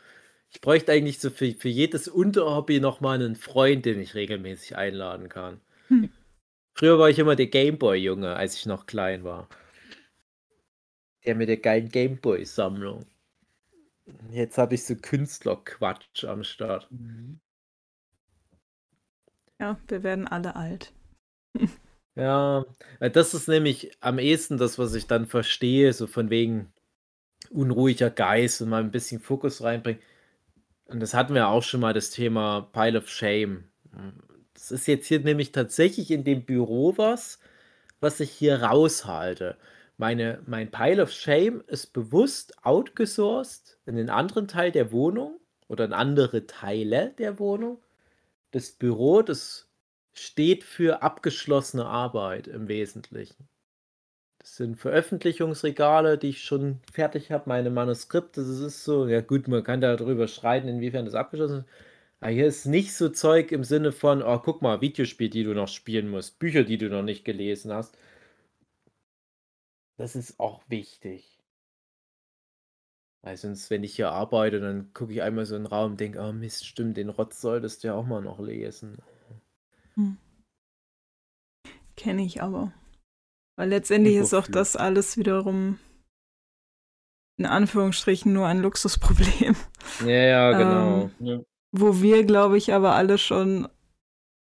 Ich bräuchte eigentlich so für, für jedes Unterhobby nochmal einen Freund, den ich regelmäßig einladen kann. Hm. Früher war ich immer der Gameboy-Junge, als ich noch klein war. Der mit der geilen Gameboy-Sammlung. Jetzt habe ich so Künstlerquatsch am Start. Ja, wir werden alle alt. [LAUGHS] Ja, weil das ist nämlich am ehesten das, was ich dann verstehe, so von wegen unruhiger Geist und mal ein bisschen Fokus reinbringen. Und das hatten wir auch schon mal, das Thema Pile of Shame. Das ist jetzt hier nämlich tatsächlich in dem Büro was, was ich hier raushalte. Meine, mein Pile of Shame ist bewusst outgesourced in den anderen Teil der Wohnung oder in andere Teile der Wohnung. Das Büro, das steht für abgeschlossene Arbeit im Wesentlichen. Das sind Veröffentlichungsregale, die ich schon fertig habe, meine Manuskripte. Das ist so, ja gut, man kann darüber streiten, inwiefern das abgeschlossen ist. Aber hier ist nicht so Zeug im Sinne von, oh, guck mal, Videospiel, die du noch spielen musst, Bücher, die du noch nicht gelesen hast. Das ist auch wichtig. Weil sonst, wenn ich hier arbeite, dann gucke ich einmal so in den Raum und denke, oh Mist, stimmt, den Rotz solltest du ja auch mal noch lesen. Kenne ich aber. Weil letztendlich ist auch das alles wiederum in Anführungsstrichen nur ein Luxusproblem. Ja, ja, genau. Ja. Wo wir, glaube ich, aber alle schon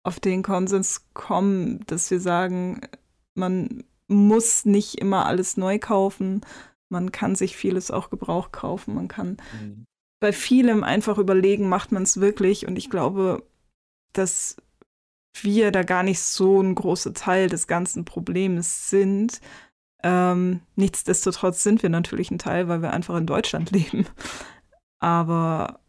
auf den Konsens kommen, dass wir sagen, man muss nicht immer alles neu kaufen. Man kann sich vieles auch Gebrauch kaufen. Man kann Mhm. bei vielem einfach überlegen, macht man es wirklich. Und ich glaube, dass wir da gar nicht so ein großer Teil des ganzen Problems sind. Ähm, nichtsdestotrotz sind wir natürlich ein Teil, weil wir einfach in Deutschland leben. Aber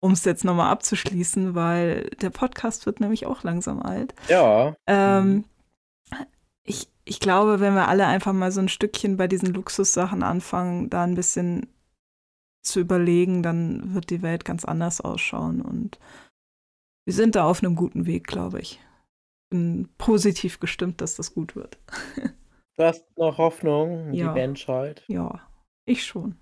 um es jetzt nochmal abzuschließen, weil der Podcast wird nämlich auch langsam alt. Ja. Ähm, ich, ich glaube, wenn wir alle einfach mal so ein Stückchen bei diesen Luxussachen anfangen, da ein bisschen zu überlegen, dann wird die Welt ganz anders ausschauen. Und wir sind da auf einem guten Weg, glaube ich. Bin positiv gestimmt, dass das gut wird. Du hast noch Hoffnung Ja. die Menschheit. Ja, ich schon.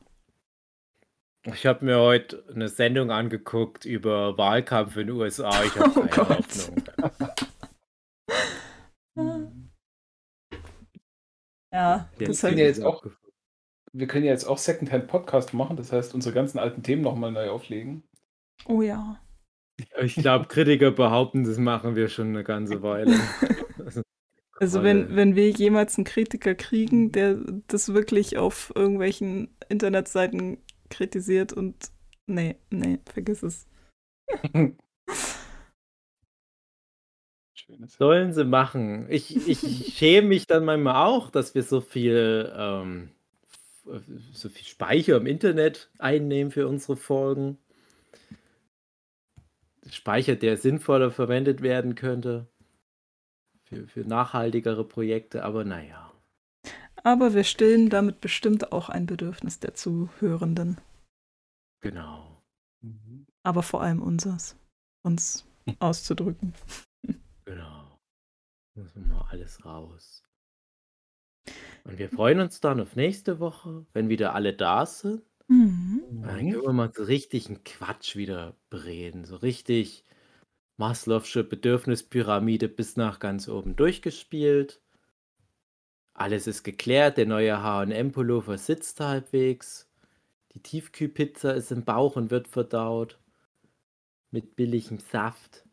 Ich habe mir heute eine Sendung angeguckt über Wahlkampf in den USA. Ich habe [LAUGHS] Oh keine Gott. Hoffnung. [LAUGHS] Ja, Der das halt, ja jetzt auch- Wir können ja jetzt auch Secondhand Podcast machen, das heißt, unsere ganzen alten Themen nochmal neu auflegen. oh ja. Ich glaube, Kritiker behaupten, das machen wir schon eine ganze Weile. [LAUGHS] Also wenn, wenn wir jemals einen Kritiker kriegen, der das wirklich auf irgendwelchen Internetseiten kritisiert und nee, nee, vergiss es. [LAUGHS] Schönes. Sollen sie machen. Ich, ich [LAUGHS] schäme mich dann manchmal auch, dass wir so viel, ähm, so viel Speicher im Internet einnehmen für unsere Folgen. Speicher, der sinnvoller verwendet werden könnte. Für, für nachhaltigere Projekte, aber naja. Aber wir stillen damit bestimmt auch ein Bedürfnis der Zuhörenden. Genau. Aber vor allem unseres, uns [LAUGHS] auszudrücken. Genau. Muss mal alles raus. Und wir freuen uns dann auf nächste Woche, wenn wieder alle da sind. Mhm. Dann können wir mal so richtigen Quatsch wieder bereden. So richtig Maslow'sche Bedürfnispyramide bis nach ganz oben durchgespielt. Alles ist geklärt, der neue H&M-Pullover sitzt halbwegs. Die Tiefkühlpizza ist im Bauch und wird verdaut. Mit billigem Saft.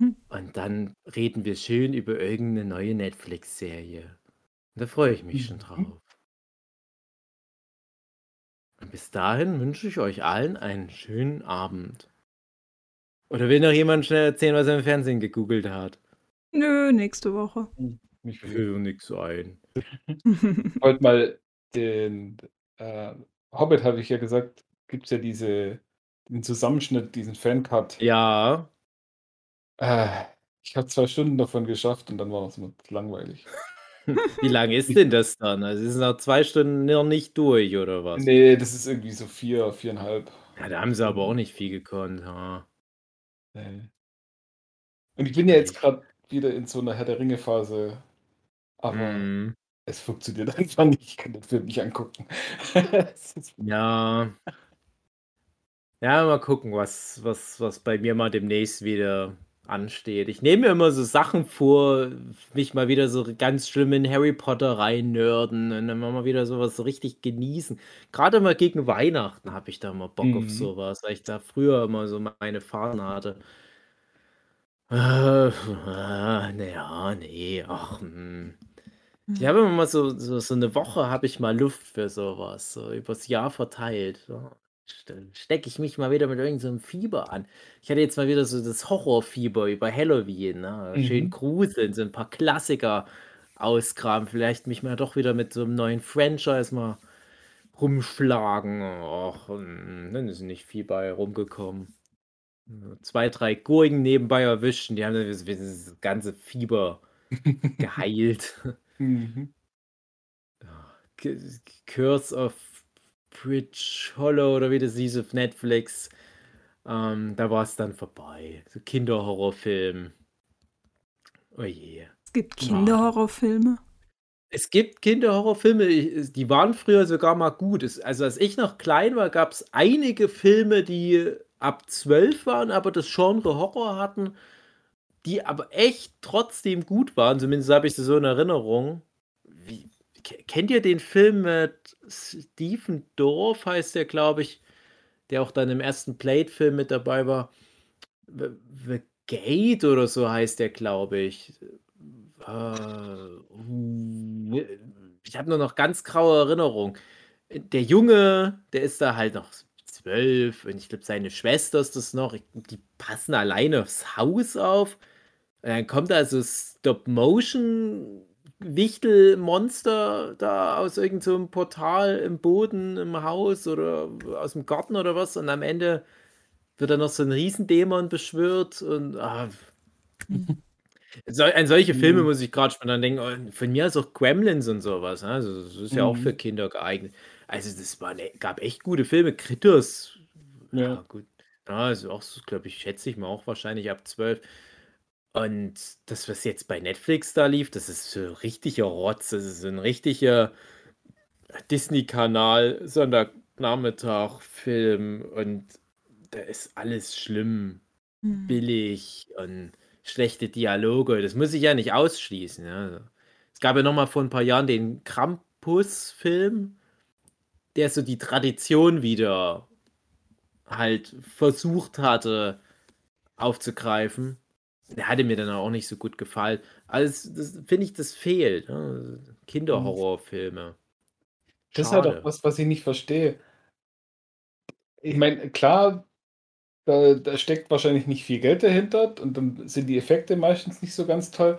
Hm. Und dann reden wir schön über irgendeine neue Netflix-Serie. Und da freue ich mich schon Mhm. drauf. Und bis dahin wünsche ich euch allen einen schönen Abend. Oder will noch jemand schnell erzählen, was er im Fernsehen gegoogelt hat? Nö, nächste Woche. Nicht viel. Für nix ein. [LAUGHS] Heute mal den äh, Hobbit, habe ich ja gesagt, gibt es ja diese, den Zusammenschnitt, diesen Fancut. Ja, Äh, ich habe zwei Stunden davon geschafft und dann war es mir langweilig. [LAUGHS] [LAUGHS] wie lang ist denn das dann? Also ist es nach zwei Stunden noch nicht durch, oder was? Nee, das ist irgendwie so vier, viereinhalb. Ja, da haben sie aber auch nicht viel gekonnt. Ha. Nee. Und ich bin ja jetzt gerade wieder in so einer Herr der Ringe-Phase. Aber Mhm. es funktioniert [LAUGHS] einfach nicht. Ich kann den Film nicht angucken. [LAUGHS] Ja. Ja, mal gucken, was, was, was bei mir mal demnächst wieder ansteht. Ich nehme mir immer so Sachen vor, mich mal wieder so ganz schlimm in Harry Potter reinnörden und dann mal wieder sowas so richtig genießen. Gerade mal gegen Weihnachten habe ich da mal Bock auf Mhm. sowas, weil ich da früher immer so meine Phasen hatte. Äh, äh, naja, nee, ach, hm. Ich habe immer mal so, so, so eine Woche habe ich mal Luft für sowas, so übers Jahr verteilt. So. Stecke ich mich mal wieder mit irgendeinem so einem Fieber an. Ich hatte jetzt mal wieder so das Horrorfieber über Halloween. Ne? Schön Mhm. gruseln, so ein paar Klassiker ausgraben. Vielleicht mich mal doch wieder mit so einem neuen Franchise mal rumschlagen. Och, hm, dann ist nicht viel bei rumgekommen. Zwei, drei Gurken nebenbei erwischen, die haben dann das, ganze Fieber [LAUGHS] geheilt. Mhm. Curse of Bridge Hollow oder wie das hieß auf Netflix. Ähm, da war es dann vorbei. So Kinderhorrorfilm. Oh je. Es gibt Kinderhorrorfilme. Es gibt Kinderhorrorfilme, die waren früher sogar mal gut. Also als ich noch klein war, gab es einige Filme, die ab 12 waren, aber das Genre Horror hatten, die aber echt trotzdem gut waren. Zumindest habe ich sie so in Erinnerung. Kennt ihr den Film mit Stephen Dorff, heißt der, glaube ich, der auch dann im ersten Blade-Film mit dabei war? The, Gate oder so heißt der, glaube ich. Äh, ich habe nur noch ganz graue Erinnerung. Der Junge, der ist da halt noch zwölf und ich glaube, seine Schwester ist das noch. Die passen alleine aufs Haus auf. Und dann kommt da so Stop-Motion Wichtelmonster da aus irgendeinem so Portal im Boden, im Haus oder aus dem Garten oder was. Und am Ende wird dann noch so ein Riesendämon beschwört und ah, so, an solche Filme Mhm. muss ich gerade spontan denken. Von mir ist auch Gremlins und sowas. ne? Also, das ist ja auch Mhm. für Kinder geeignet. Also, das waren, e- gab echt gute Filme. Critters, ja, Ja. gut. Ja, also auch, glaube ich, schätze ich mal auch wahrscheinlich ab 12. Und das, was jetzt bei Netflix da lief, das ist so richtiger Rotz. Das ist ein richtiger Disney-Kanal, Sonntagnachmittag-Film. Und da ist alles schlimm Hm. billig und schlechte Dialoge. Das muss ich ja nicht ausschließen. Ja. Es gab ja noch mal vor ein paar Jahren den Krampus-Film, der so die Tradition wieder halt versucht hatte aufzugreifen. Der hatte mir dann auch nicht so gut gefallen. Also das finde ich, das fehlt. Ne? Kinderhorrorfilme. Das ist halt auch was, was ich nicht verstehe. Ich meine, klar, da, da steckt wahrscheinlich nicht viel Geld dahinter und dann sind die Effekte meistens nicht so ganz toll.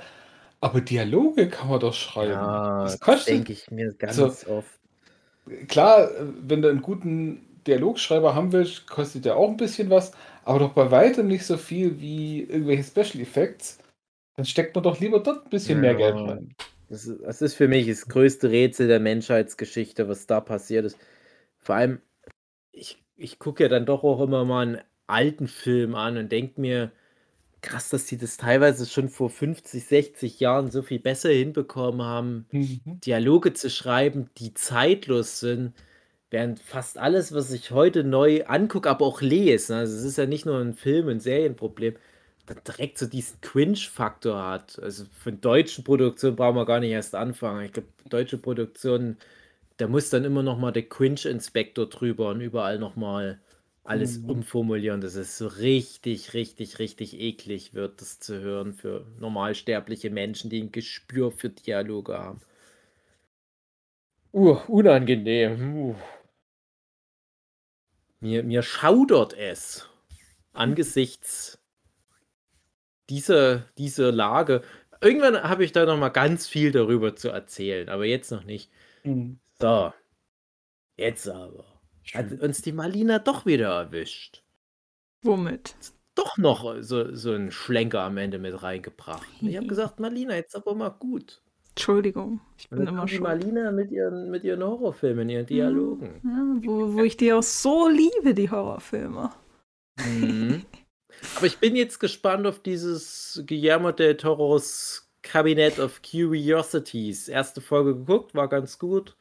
Aber Dialoge kann man doch schreiben. Ja, das das kostet. denke ich mir ganz also- oft. Klar, wenn du einen guten Dialogschreiber haben will, kostet ja auch ein bisschen was, aber doch bei weitem nicht so viel wie irgendwelche Special Effects. Dann steckt man doch lieber dort ein bisschen mehr Geld rein. Das ist, das ist für mich das größte Rätsel der Menschheitsgeschichte, was da passiert ist. Vor allem, ich, ich gucke ja dann doch auch immer mal einen alten Film an und denke mir, krass, dass die das teilweise schon vor 50, 60 Jahren so viel besser hinbekommen haben, Mhm. Dialoge zu schreiben, die zeitlos sind, während fast alles, was ich heute neu angucke, aber auch lese, ne, also es ist ja nicht nur ein Film- und Serienproblem, dann direkt so diesen Cringe-Faktor hat. Also von deutschen Produktionen brauchen wir gar nicht erst anfangen. Ich glaube, deutsche Produktionen, da muss dann immer noch mal der Cringe-Inspektor drüber und überall noch mal alles Mhm. umformulieren, dass es so richtig, richtig, richtig eklig wird, das zu hören für normalsterbliche Menschen, die ein Gespür für Dialoge haben. Uh, unangenehm. Uh. Mir, mir schaudert es angesichts dieser, dieser Lage. Irgendwann habe ich da noch mal ganz viel darüber zu erzählen, aber jetzt noch nicht. Mhm. So, jetzt aber. Hat uns die Marlina doch wieder erwischt. Womit? Doch noch so, so einen Schlenker am Ende mit reingebracht. Ich habe gesagt, Marlina, jetzt aber mal gut. Entschuldigung, ich bin immer schuld. Marlina mit ihren, mit ihren Horrorfilmen, ihren Dialogen. Ja, wo, wo ich die auch so liebe, die Horrorfilme. Mhm. [LAUGHS] Aber ich bin jetzt gespannt auf dieses Guillermo del Toros Cabinet of Curiosities. Erste Folge geguckt, war ganz gut.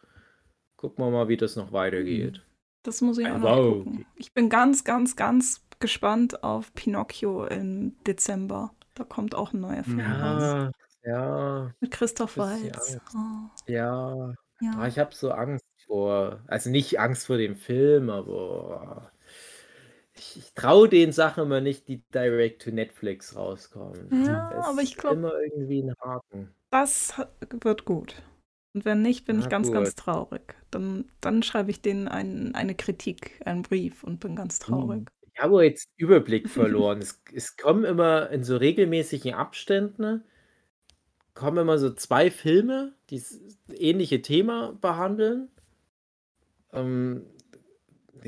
Gucken wir mal, wie das noch weitergeht. Das muss ich auch noch Wow. gucken. Ich bin ganz, ganz, ganz gespannt auf Pinocchio im Dezember. Da kommt auch ein neuer Film raus. Ja, Mit Christoph bisschen Waltz. Angst. Oh, ja. Ah, ja. ich habe so Angst vor, also nicht Angst vor dem Film, aber ich, ich traue den Sachen immer nicht, die direct to Netflix rauskommen. Ja, Da aber ist ich glaub- immer irgendwie ein Haken. Das ha- wird gut. Und wenn nicht, bin ich Na ganz, ganz gut. traurig. Dann, dann schreibe ich denen ein, eine Kritik, einen Brief und bin ganz traurig. Ich habe jetzt Überblick verloren. es, es kommen immer in so regelmäßigen Abständen, kommen immer so zwei Filme, die das ähnliche Thema behandeln. Ähm,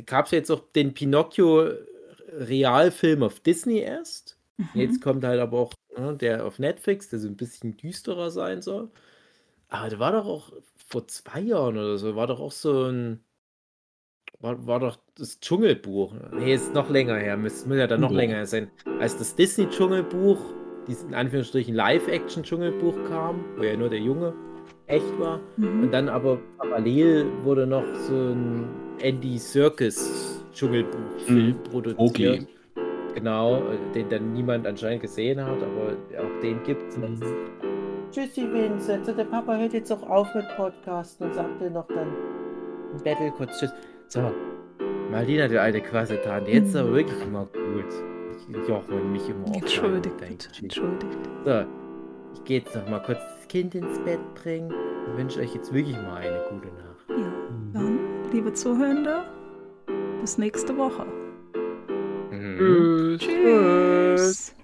Gab es jetzt auch den Pinocchio Realfilm auf Disney erst. Mhm. Jetzt kommt halt aber auch ne, der auf Netflix, der so ein bisschen düsterer sein soll. Aber da war doch auch vor zwei Jahren oder so, war doch auch so ein. War, war doch das Dschungelbuch. Nee, ist noch länger her. Muss ja dann noch Buch. länger sein. Als das Disney-Dschungelbuch, dieses in Anführungsstrichen Live-Action-Dschungelbuch kam, wo ja nur der Junge echt war. Mhm. Und dann aber parallel wurde noch so ein Andy Serkis Dschungelbuch-Film Mhm. produziert. Mowgli. Genau, äh, den dann niemand anscheinend gesehen hat, aber auch den gibt es. Tschüssi, Vincent. Der Papa hört jetzt auch auf mit Podcasten und sagt dir noch dann im Battle kurz Tschüss. So, Marlina, du alte Quassetante, jetzt aber wirklich mal gut. Ich joche mich immer auf. Entschuldigt, entschuldigt. So, ich gehe jetzt noch mal kurz das Kind ins Bett bringen und wünsche euch jetzt wirklich mal eine gute Nacht. Ja, dann, liebe Zuhörende, bis nächste Woche. Mhm. Tschüss. Tschüss.